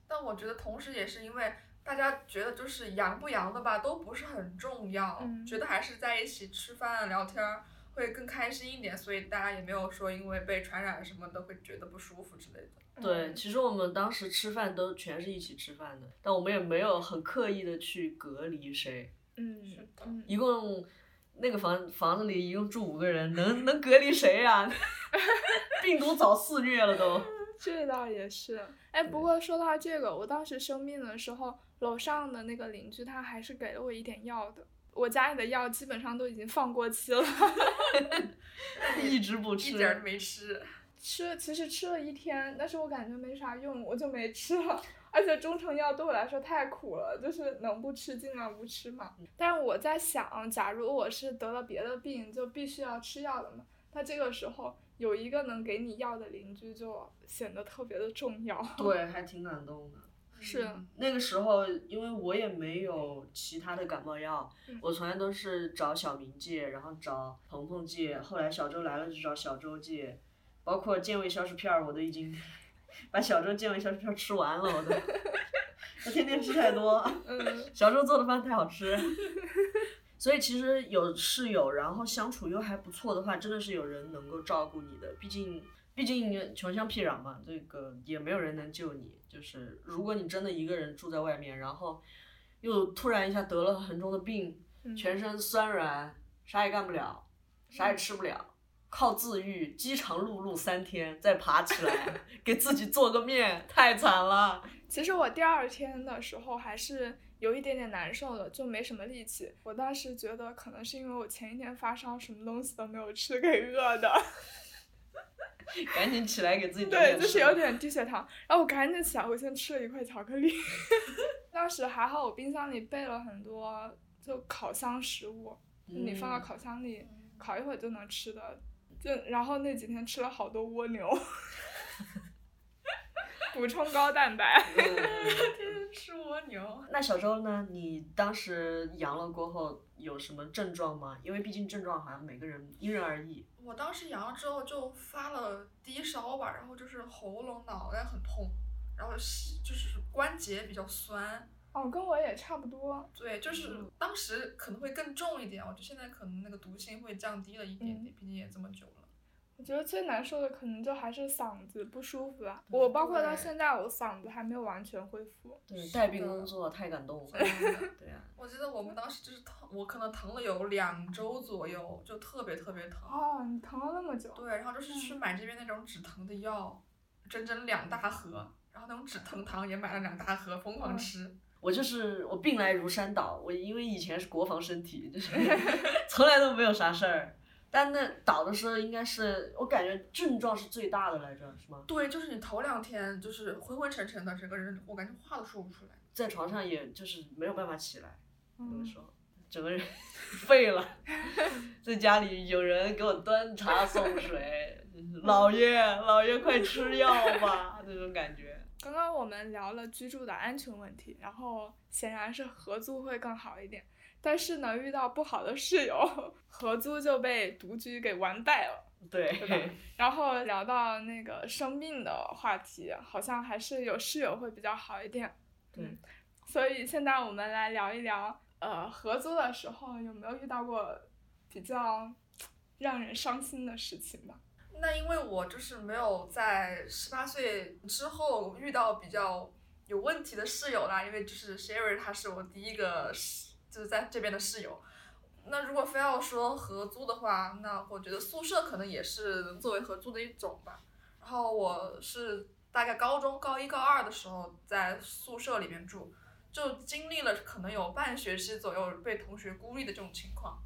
但我觉得同时也是因为大家觉得就是阳不阳的吧，都不是很重要，嗯觉得还是在一起吃饭聊天儿会更开心一点，所以大家也没有说因为被传染什么的会觉得不舒服之类的。对，嗯其实我们当时吃饭都全是一起吃饭的，但我们也没有很刻意的去隔离谁，嗯是的嗯，一共那个房房子里一共住五个人，能能隔离谁呀、病毒早肆虐了都。这倒也是。哎，不过说到这个，我当时生病的时候，楼上的那个邻居他还是给了我一点药的。我家里的药基本上都已经放过期了，一直不吃一，点儿都没吃，吃其实吃了一天，但是我感觉没啥用，我就没吃了。而且中成药对我来说太苦了，就是能不吃尽量不吃嘛。但是我在想，假如我是得了别的病，就必须要吃药的嘛，那这个时候有一个能给你药的邻居就显得特别的重要。对，还挺感动的。是嗯那个时候，因为我也没有其他的感冒药，嗯我从来都是找小明借，然后找鹏鹏借，后来小周来了就找小周借，包括健胃消食片儿，我都已经把小周健胃消食片儿吃完了，我都，我天天吃太多，嗯小周做的饭太好吃。所以其实有室友，然后相处又还不错的话，真的是有人能够照顾你的。毕竟，毕竟穷乡僻壤嘛，这个也没有人能救你。就是如果你真的一个人住在外面，然后又突然一下得了很重的病，嗯全身酸软，啥也干不了，啥也吃不了，靠自愈，饥肠辘辘三天，再爬起来 给自己做个面，太惨了。其实我第二天的时候还是有一点点难受的，就没什么力气。我当时觉得可能是因为我前一天发烧，什么东西都没有吃，给饿的。赶紧起来给自己整对，就是有点低血糖。然后我赶紧起来，我先吃了一块巧克力。当时还好，我冰箱里备了很多就烤箱食物，你放到嗯烤箱里烤一会儿就能吃的。就然后那几天吃了好多蜗牛，补充高蛋白。嗯天天吃蜗牛。那小周呢？你当时阳了过后有什么症状吗？因为毕竟症状好像每个人因人而异。我当时阳了之后就发了低烧吧，然后就是喉咙、脑袋很痛，然后膝就是关节比较酸，哦，跟我也差不多。对，就是嗯当时可能会更重一点，我觉得现在可能那个毒性会降低了一点点，毕竟也这么久了。我觉得最难受的可能就还是嗓子不舒服了。我包括到现在，我嗓子还没有完全恢复。对，带病工作太感动了。对呀 我记得我们当时就是疼，我可能疼了有两周左右，就特别特别疼。哦，你疼了那么久。对，然后就是去买这边那种止疼的药，整整两大盒，然后那种止疼糖也买了两大盒，疯狂嗯吃。我就是我病来如山倒，我因为以前是国防身体，就是 从来都没有啥事儿。但那倒的时候，应该是我感觉症状是最大的来着，是吗？对，就是你头两天就是昏昏沉沉的，整个人我感觉话都说不出来。在床上也就是没有办法起来，有的嗯时候整个人 废了。在家里有人给我端茶送水，老爷老爷快吃药吧，那种感觉。刚刚我们聊了居住的安全问题，然后显然是合租会更好一点。但是呢，遇到不好的室友，合租就被独居给完败了。对吧对，然后聊到那个生病的话题，好像还是有室友会比较好一点。对嗯，所以现在我们来聊一聊，呃，合租的时候有没有遇到过比较让人伤心的事情吧？那因为我就是没有在十八岁之后遇到比较有问题的室友啦，因为就是 Sherry 她是我第一个室，就是在这边的室友。那如果非要说合租的话，那我觉得宿舍可能也是作为合租的一种吧。然后我是大概高中高一高二的时候在宿舍里面住，就经历了可能有半学期左右被同学孤立的这种情况。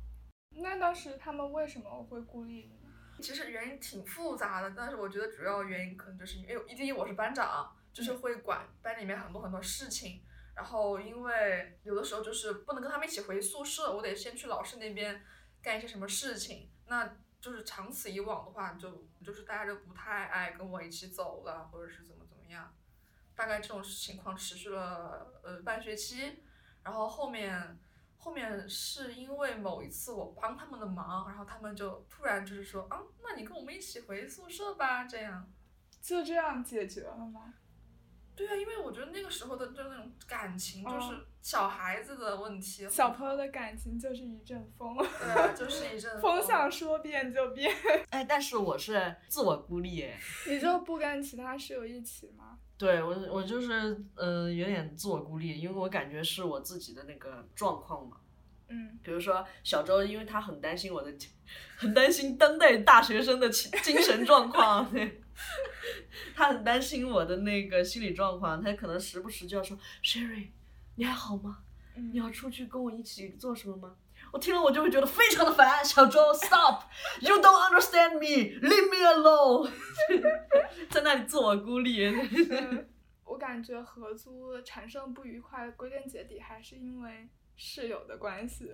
那当时他们为什么会孤立你呢？其实原因挺复杂的，但是我觉得主要原因可能就是因为第一我是班长，就是会管班里面很多很多事情。然后因为有的时候就是不能跟他们一起回宿舍，我得先去老师那边干一些什么事情。那就是长此以往的话，就就是大家就不太爱跟我一起走了，或者是怎么怎么样。大概这种情况持续了呃半学期，然后后面后面是因为某一次我帮他们的忙，然后他们就突然就是说啊，那你跟我们一起回宿舍吧，这样。就这样解决了吗？对啊，因为我觉得那个时候的就那种感情，就是小孩子的问题。小朋友的感情就是一阵风。对啊，就是一阵 风风向说变就变。哎，但是我是自我孤立哎。你就不跟其他室友一起吗？对我，我就是嗯，有点自我孤立，因为我感觉是我自己的那个状况嘛。嗯。比如说小周，因为他很担心我的，很担心当代大学生的精精神状况。对他很担心我的那个心理状况，他可能时不时就要说：“Sherry，你还好吗？你要出去跟我一起做什么吗？”我听了我就会觉得非常的烦。小周，Stop！You don't understand me！Leave me alone！在那里自我孤立。我感觉合租产生不愉快，归根结底还是因为室友的关系。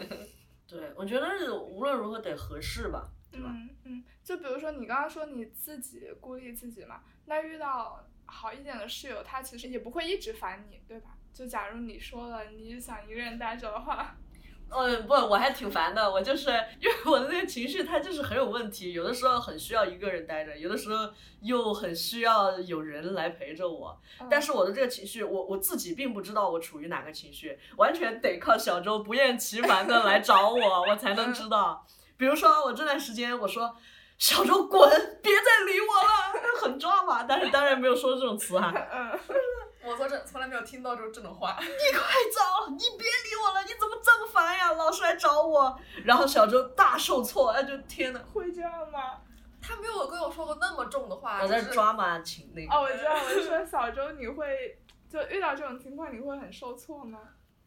对，我觉得无论如何得合适吧。嗯嗯，就比如说你刚刚说你自己孤立自己嘛，那遇到好一点的室友，他其实也不会一直烦你，对吧？就假如你说了你想一个人待着的话。嗯，不，我还挺烦的。我就是因为我的那个情绪，它就是很有问题。有的时候很需要一个人待着，有的时候又很需要有人来陪着我。但是我的这个情绪，我我自己并不知道我处于哪个情绪，完全得靠小周不厌其烦的来找我，我才能知道。比如说我这段时间我说小周滚，别再理我了，很抓马，但是当然没有说这种词哈。我从这从来没有听到这这种话。你快走，你别理我了，你怎么这么烦呀？老是来找我，然后小周大受挫，哎，就天呐。会这样吗？他没有跟我说过那么重的话。我在抓马情那个。哦，我知道，我就说 小周，你会就遇到这种情况，你会很受挫吗？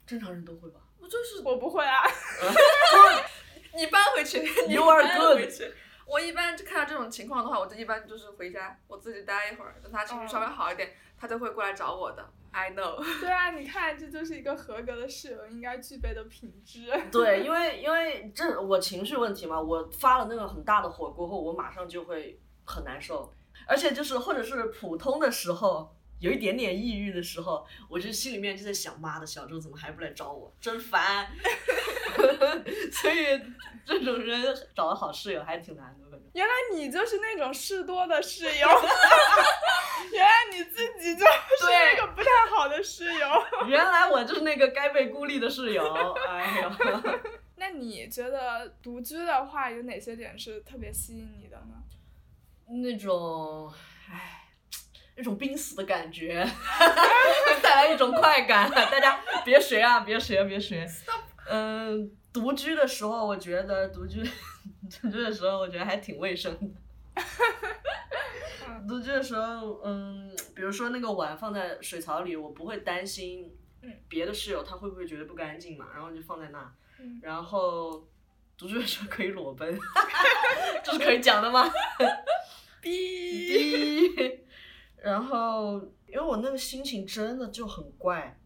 正常人都会吧。我就是我不会啊。你搬回去，你搬回去。我一般就看到这种情况的话，我就一般就是回家，我自己待一会儿，等他情绪稍微好一点，他都会过来找我的。I know。对啊，你看，这就是一个合格的室友应该具备的品质。对，因为因为这我情绪问题嘛，我发了那个很大的火过后，我马上就会很难受，而且就是或者是普通的时候。有一点点抑郁的时候，我就心里面就在想，妈的，小周怎么还不来找我，真烦。所以这种人找个好室友还挺难的。原来你就是那种事多的室友，原来你自己就是那个不太好的室友。原来我就是那个该被孤立的室友，哎呦。那你觉得独居的话，有哪些点是特别吸引你的呢？那种，唉。那种濒死的感觉，带来一种快感。大家别学啊，别学，别学。嗯，独居的时候，我觉得独居，独居的时候，我觉得还挺卫生的。独居的时候，嗯，比如说那个碗放在水槽里，我不会担心别的室友他会不会觉得不干净嘛，然后就放在那。然后独居的时候可以裸奔，这是可以讲的吗？哔。然后，因为我那个心情真的就很怪，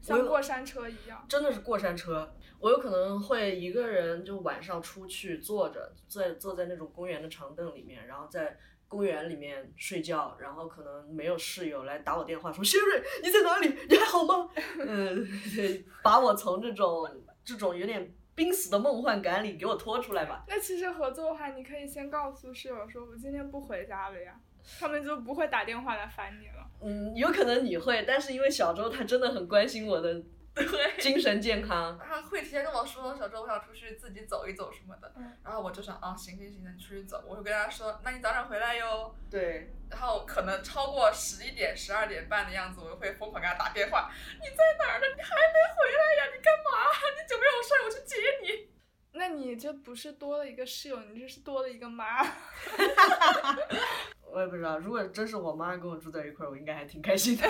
像过山车一样。真的是过山车，我有可能会一个人就晚上出去坐着，在坐在那种公园的长凳里面，然后在公园里面睡觉，然后可能没有室友来打我电话说谢瑞你在哪里？你还好吗？嗯，把我从这种这种有点濒死的梦幻感里给我拖出来吧。那其实合作的话，你可以先告诉室友说，我今天不回家了呀。他们就不会打电话来烦你了。嗯，有可能你会，但是因为小周他真的很关心我的精神健康。他会提前跟我说，小周我想出去自己走一走什么的。嗯。然后我就想，啊，行行行，那你出去走。我会跟他说，那你早点回来哟。对。然后可能超过十一点、十二点半的样子，我会疯狂给他打电话。你在哪儿呢？你还没回来呀？你干嘛？你久没有事，我去接你。这不是多了一个室友，你这是多了一个妈。我也不知道，如果真是我妈跟我住在一块儿，我应该还挺开心的。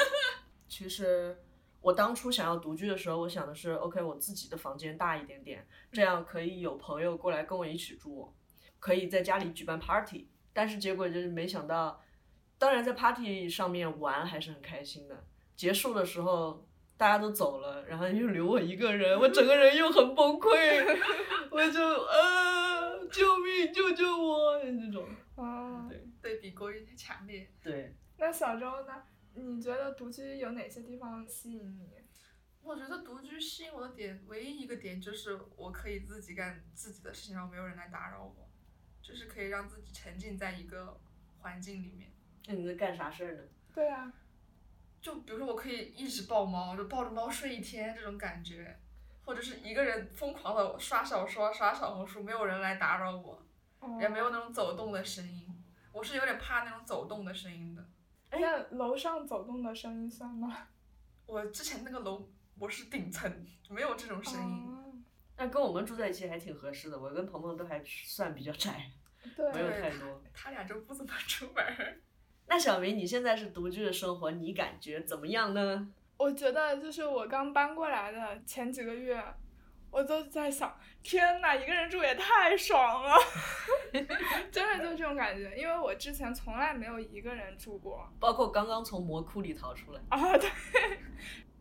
其实我当初想要独居的时候，我想的是，OK，我自己的房间大一点点，这样可以有朋友过来跟我一起住，可以在家里举办 party。但是结果就是没想到，当然在 party 上面玩还是很开心的。结束的时候大家都走了，然后又留我一个人，我整个人又很崩溃，我就呃，救命，救救我这种。啊，对对比过于太强烈。对，那小周呢？你觉得独居有哪些地方吸引你？我觉得独居吸引我的点，唯一一个点就是我可以自己干自己的事情，然后没有人来打扰我，就是可以让自己沉浸在一个环境里面。那你在干啥事儿呢？对啊，就比如说，我可以一直抱猫，就抱着猫睡一天这种感觉，或者是一个人疯狂的刷小说、刷小红书，没有人来打扰我，哦也没有那种走动的声音。我是有点怕那种走动的声音的。那楼上走动的声音算吗？我之前那个楼我是顶层，没有这种声音。哦那跟我们住在一起还挺合适的，我跟鹏鹏都还算比较宅，没有，太多。他俩就不怎么出门儿。那小明，你现在是独居的生活，你感觉怎么样呢？我觉得就是我刚搬过来的前几个月，我都在想，天呐，一个人住也太爽了，真的就这种感觉，因为我之前从来没有一个人住过。包括刚刚从魔窟里逃出来，啊，对，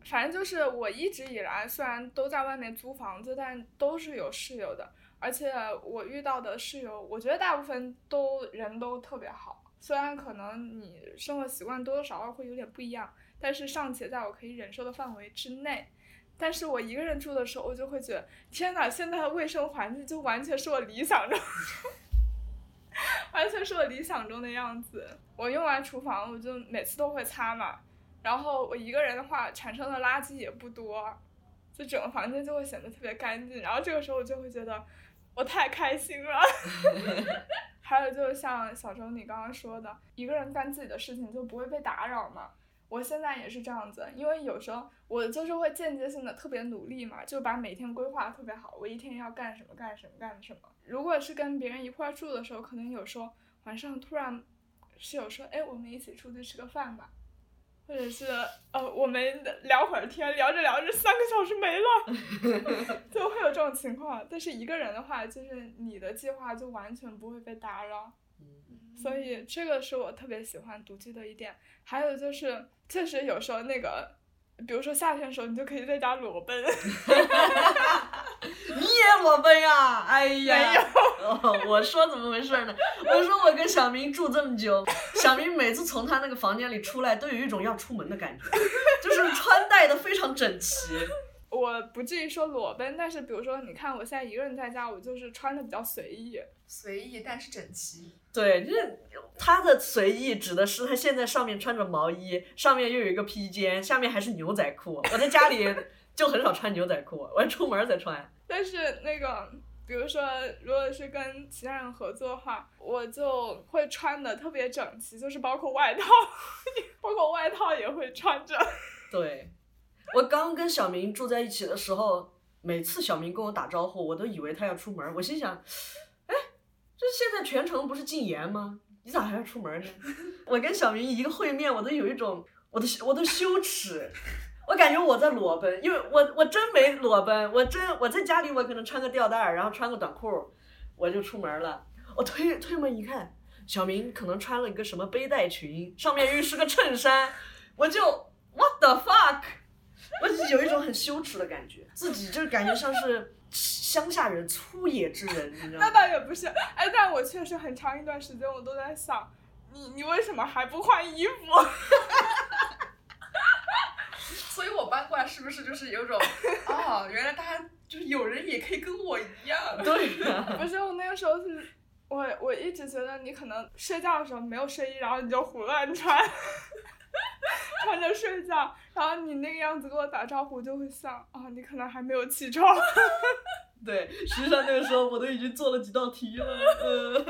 反正就是我一直以来虽然都在外面租房子，但都是有室友的，而且我遇到的室友，我觉得大部分都人都特别好，虽然可能你生活习惯多多少少会有点不一样，但是尚且在我可以忍受的范围之内。但是我一个人住的时候，我就会觉得，天呐，现在的卫生环境就完全是我理想中，完全是我理想中的样子。我用完厨房，我就每次都会擦嘛，然后我一个人的话，产生的垃圾也不多，就整个房间就会显得特别干净。然后这个时候我就会觉得我太开心了。还有就是像小周你刚刚说的，一个人干自己的事情就不会被打扰嘛。我现在也是这样子，因为有时候我就是会间接性的特别努力嘛，就把每天规划得特别好，我一天要干什么干什么干什么。如果是跟别人一块儿住的时候，可能有时候晚上突然室友说，哎，我们一起出去吃个饭吧，或者是呃，我们聊会儿天，聊着聊着三个小时没了，就会有这种情况。但是一个人的话，就是你的计划就完全不会被打扰。所以这个是我特别喜欢独居的一点，还有就是确实有时候那个，比如说夏天的时候，你就可以在家裸奔。你也裸奔呀？哎呀，哦，我说怎么回事呢？我说我跟小明住这么久，小明每次从他那个房间里出来，都有一种要出门的感觉，就是穿戴的非常整齐。我不至于说裸奔，但是比如说，你看我现在一个人在家，我就是穿的比较随意。随意但是整齐。对，就是他的随意指的是他现在上面穿着毛衣，上面又有一个披肩，下面还是牛仔裤。我在家里 就很少穿牛仔裤，我出门才穿。但是那个，比如说，如果是跟其他人合作的话，我就会穿的特别整齐，就是包括外套，包括外套也会穿着。对，我刚跟小明住在一起的时候，每次小明跟我打招呼，我都以为他要出门。我心想，哎，这现在全程不是禁言吗？你咋还要出门呢？我跟小明一个会面，我都有一种我都我都羞耻，我感觉我在裸奔，因为我我真没裸奔，我真我在家里我可能穿个吊带儿，然后穿个短裤，我就出门了。我推推门一看，小明可能穿了一个什么背带裙，上面又是个衬衫，我就 what the fuck，我就有一种很羞耻的感觉，自己就是感觉像是乡下人、粗野之人，你知道吗那？倒也不是，哎，但我确实很长一段时间我都在想，你你为什么还不换衣服？所以我搬过来是不是就是有种，哦，原来大家就是有人也可以跟我一样。对呀、不是，我那个时候是，我我一直觉得你可能睡觉的时候没有睡衣，然后你就胡乱穿，穿着睡觉，然后你那个样子跟我打招呼，就会想啊，你可能还没有起床。对，实际上那个时候我都已经做了几道题了，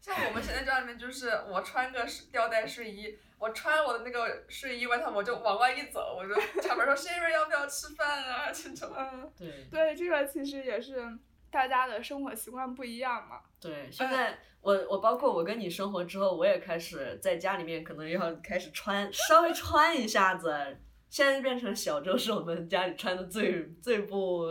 像我们现在家里面就是我穿个是吊带睡衣，我穿我的那个睡衣外套，我就往外一走，我就敲门说 Sherry 要不要吃饭啊这种。嗯，对对，这个其实也是大家的生活习惯不一样嘛。对，现在我我包括我跟你生活之后，我也开始在家里面可能要开始穿，稍微穿一下子。现在变成小周是我们家里穿的最最不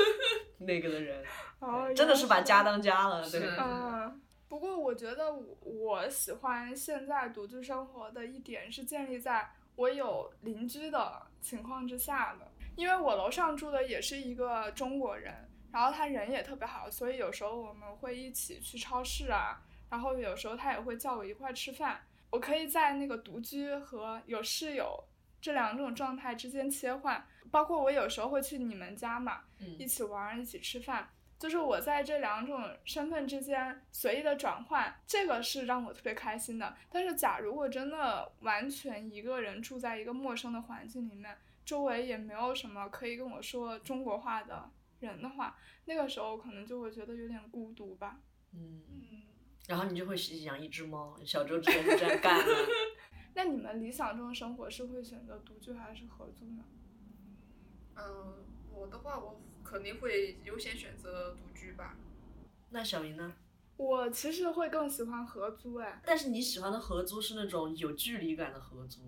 那个的人，哦，真的是把家当。家了，对。是嗯，不过我觉得我我喜欢现在独居生活的一点是建立在我有邻居的情况之下的，因为我楼上住的也是一个中国人，然后他人也特别好，所以有时候我们会一起去超市啊，然后有时候他也会叫我一块儿吃饭，我可以在那个独居和有室友这两种状态之间切换，包括我有时候会去你们家嘛，一嗯，起玩儿，一起吃饭，就是我在这两种身份之间随意的转换，这个是让我特别开心的。但是，假如我真的完全一个人住在一个陌生的环境里面，周围也没有什么可以跟我说中国话的人的话，那个时候可能就会觉得有点孤独吧。嗯，嗯，然后你就会养一只猫，小周之前就这样干的。那你们理想中的生活是会选择独居还是合租呢？嗯，我的话我肯定会优先选择独居吧。那小明呢？我其实会更喜欢合租，哎，但是你喜欢的合租是那种有距离感的合租，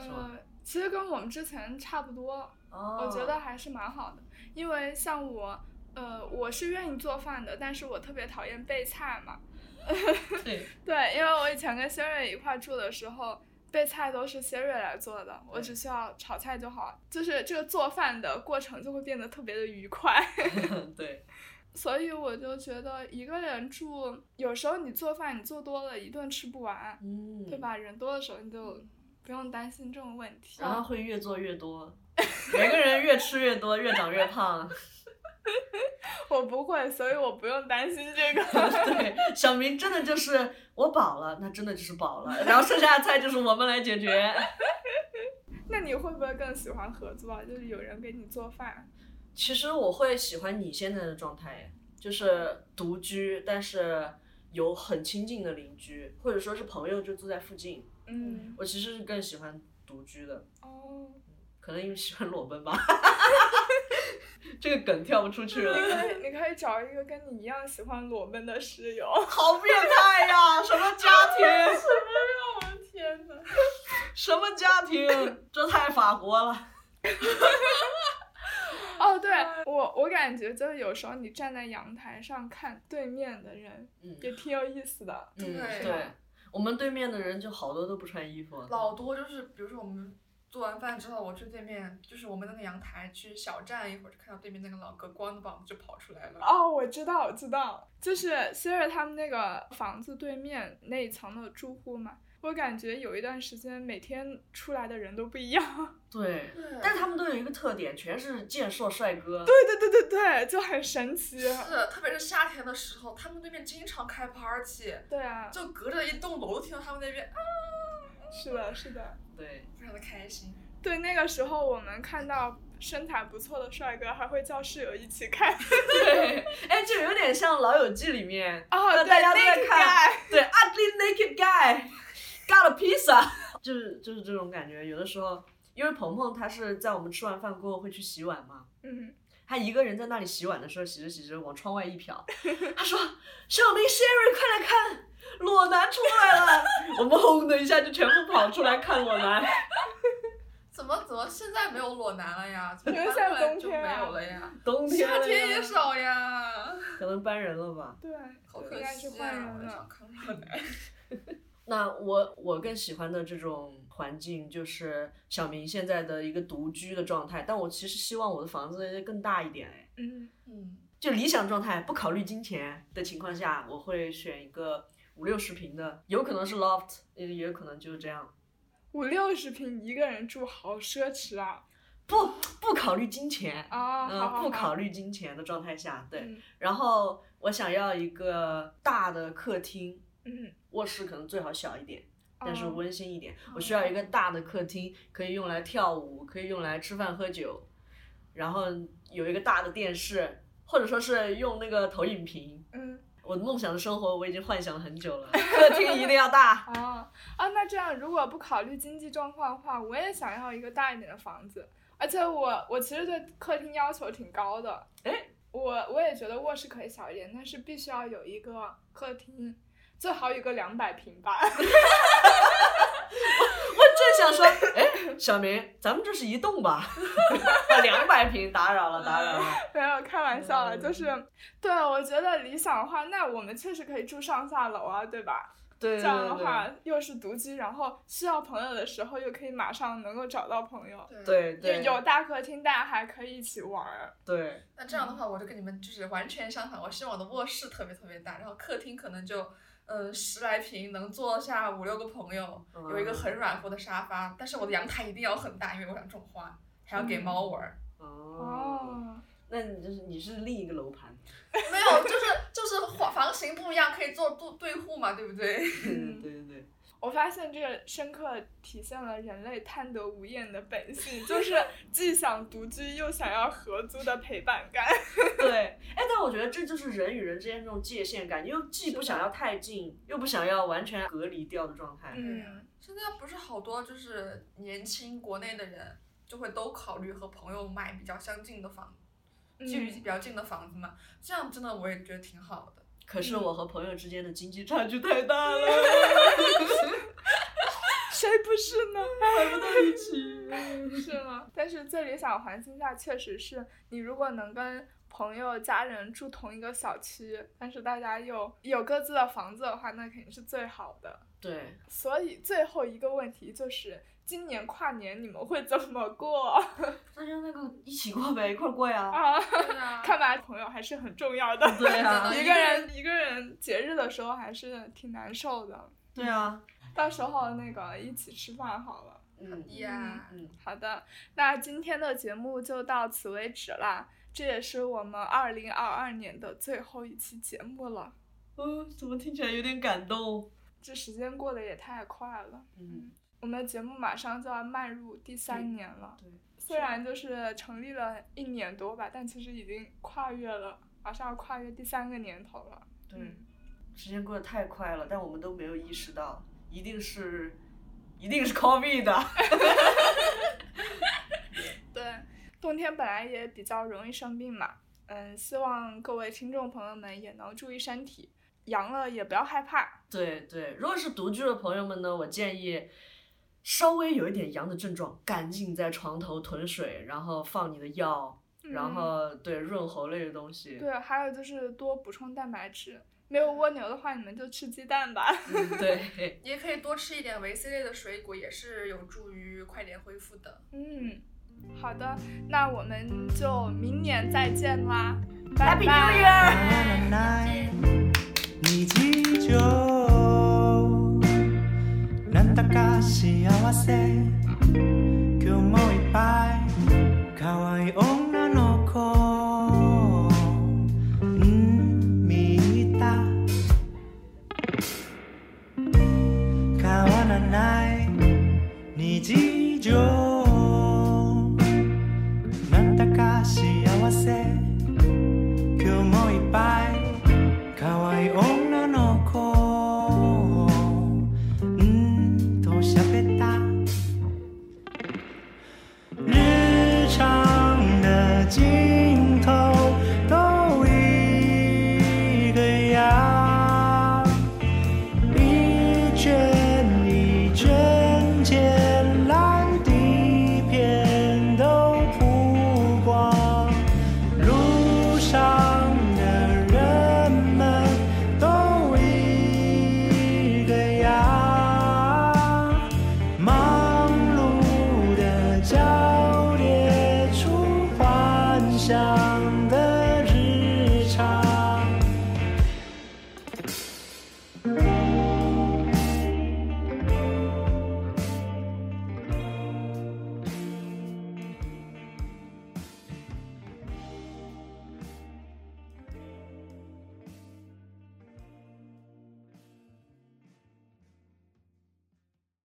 是吗呃，其实跟我们之前差不多，哦，我觉得还是蛮好的，因为像我，呃，我是愿意做饭的，但是我特别讨厌备菜嘛。对，对，因为我以前跟谢瑞一块住的时候，备菜都是谢瑞来做的，我只需要炒菜就好，就是这个做饭的过程就会变得特别的愉快。对，所以我就觉得一个人住，有时候你做饭你做多了，一顿吃不完，嗯，对？吧？人多的时候你就不用担心这种问题。然后会越做越多，每个人越吃越多，越长越胖。我不会，所以我不用担心这个。对，小明真的就是我饱了，那真的就是饱了，然后剩下的菜就是我们来解决。那你会不会更喜欢合作啊？就是有人给你做饭。其实我会喜欢你现在的状态，就是独居，但是有很亲近的邻居，或者说是朋友就住在附近。嗯，我其实是更喜欢独居的，哦，可能因为喜欢裸奔吧。这个梗跳不出去了你了，可以，你可以找一个跟你一样喜欢裸奔的室友。好变态呀！什么家庭？什么呀我的天呐！什么家庭？这太法国了。哦，对我，我感觉就是有时候你站在阳台上看对面的人，嗯也挺有意思的。嗯，对对，我们对面的人就好多都不穿衣服。老多就是，比如说我们做完饭之后，我去对面，就是我们那个阳台去小站一会儿，就看到对面那个老哥光着膀子就跑出来了。哦，我知道，我知道，就是 Siri 他们那个房子对面那一层的住户嘛。我感觉有一段时间，每天出来的人都不一样。对，对但是他们都有一个特点，全是健硕帅哥。对对对对对，就很神奇。是，特别是夏天的时候，他们那边经常开 party，对啊，就隔着一栋楼都听到他们那边啊，是的，是的。对，非常的开心。对，那个时候我们看到身材不错的帅哥，还会叫室友一起看。对，哎，就有点像《老友记》里面，哦，对，大家都在看对，ugly naked guy got a pizza，就是就是这种感觉。有的时候，因为鹏鹏他是在我们吃完饭过后会去洗碗嘛，嗯，他一个人在那里洗碗的时候，洗着洗着往窗外一瞟，他说：“小明 Sherry，快来看，裸男出来了！”我们轰的一下就全部跑出来看裸男。怎么怎么现在没有裸男了呀？怎么因为搬过来现在冬就没有了呀？冬天了夏天也少呀。可能搬人了吧？对，好可惜啊！我想。看裸男。那我我更喜欢的这种环境就是小明现在的一个独居的状态，但我其实希望我的房子更大一点哎。嗯，嗯，就理想状态，不考虑金钱的情况下，我会选一个五六十平的，有可能是 loft，也也有可能就是这样。五六十平一个人住，好奢侈啊！不不考虑金钱，啊，嗯、好好好不考虑金钱的状态下，对。嗯然后我想要一个大的客厅，嗯，卧室可能最好小一点，但是哦温馨一点。我需要一个大的客厅，可以用来跳舞，可以用来吃饭喝酒，然后有一个大的电视，或者说是用那个投影屏。嗯，我的梦想的生活我已经幻想了很久了，客厅一定要大。啊啊，那这样如果不考虑经济状况的话，我也想要一个大一点的房子，而且我我其实对客厅要求挺高的。哎，我我也觉得卧室可以小一点，但是必须要有一个客厅，最好有个两百平吧。我正想说，哎，小明，咱们这是一栋吧？两百平，打扰了，打扰了。没有开玩笑的，嗯就是对我觉得理想的话，那我们确实可以住上下楼啊，对吧？对对这样的话又是独居，然后需要朋友的时候又可以马上能够找到朋友，对对有有大客厅，大家还可以一起玩儿。对，那这样的话，我就跟你们就是完全相反。我希望我的卧室特别特别大，然后客厅可能就，呃，十来平，能坐下五六个朋友，有一个很软和的沙发。但是我的阳台一定要很大，因为我想种花，还要给猫玩哦，那你就是你是另一个楼盘。没有，就是就是房房型不一样，可以做对对户嘛，对不对？对 对对。我发现这个深刻体现了人类贪得无厌的本性，就是 既想独居又想要合租的陪伴感。对，哎，但我觉得这就是人与人之间这种界限感，又既不想要太近，又不想要完全隔离掉的状态。嗯，现在不是好多就是年轻国内的人就会都考虑和朋友买比较相近的房，距离比嗯，较近的房子嘛，这样真的我也觉得挺好的。可是我和朋友之间的经济差距太大了，谁不是呢？还不到一起。是吗？但是最理想环境下，确实是你如果能跟朋友、家人住同一个小区，但是大家又有各自的房子的话，那肯定是最好的。对，所以最后一个问题就是，今年跨年你们会怎么过 那就那个一起过呗，一块儿过呀。啊？对啊，看来朋友还是很重要的。对啊 一个人一个人节日的时候还是挺难受的。对啊。到时候那个一起吃饭好了。嗯呀，嗯，好的，那今天的节目就到此为止啦。这也是我们二零二二年的最后一期节目了。嗯，怎么听起来有点感动？这时间过得也太快了。嗯，我们的节目马上就要迈入第三年了。对，虽然就是成立了一年多吧，但其实已经跨越了，马上要跨越第三个年头了。对嗯，时间过得太快了，但我们都没有意识到，一定是，一定是 COVID 的。对，冬天本来也比较容易生病嘛，嗯，希望各位听众朋友们也能注意身体，阳了也不要害怕。对对，如果是独居的朋友们呢，我建议稍微有一点阳的症状，赶紧在床头囤水，然后放你的药，然嗯后对润喉类的东西。对，还有就是多补充蛋白质。没有蜗牛的话，你们就吃鸡蛋吧。嗯，对，你 也可以多吃一点维 C 类的水果，也是有助于快点恢复的。嗯，好的，那我们就明年再见啦，拜 Happy 拜 New Year！な幸せ。今日もいっぱい。可愛い女。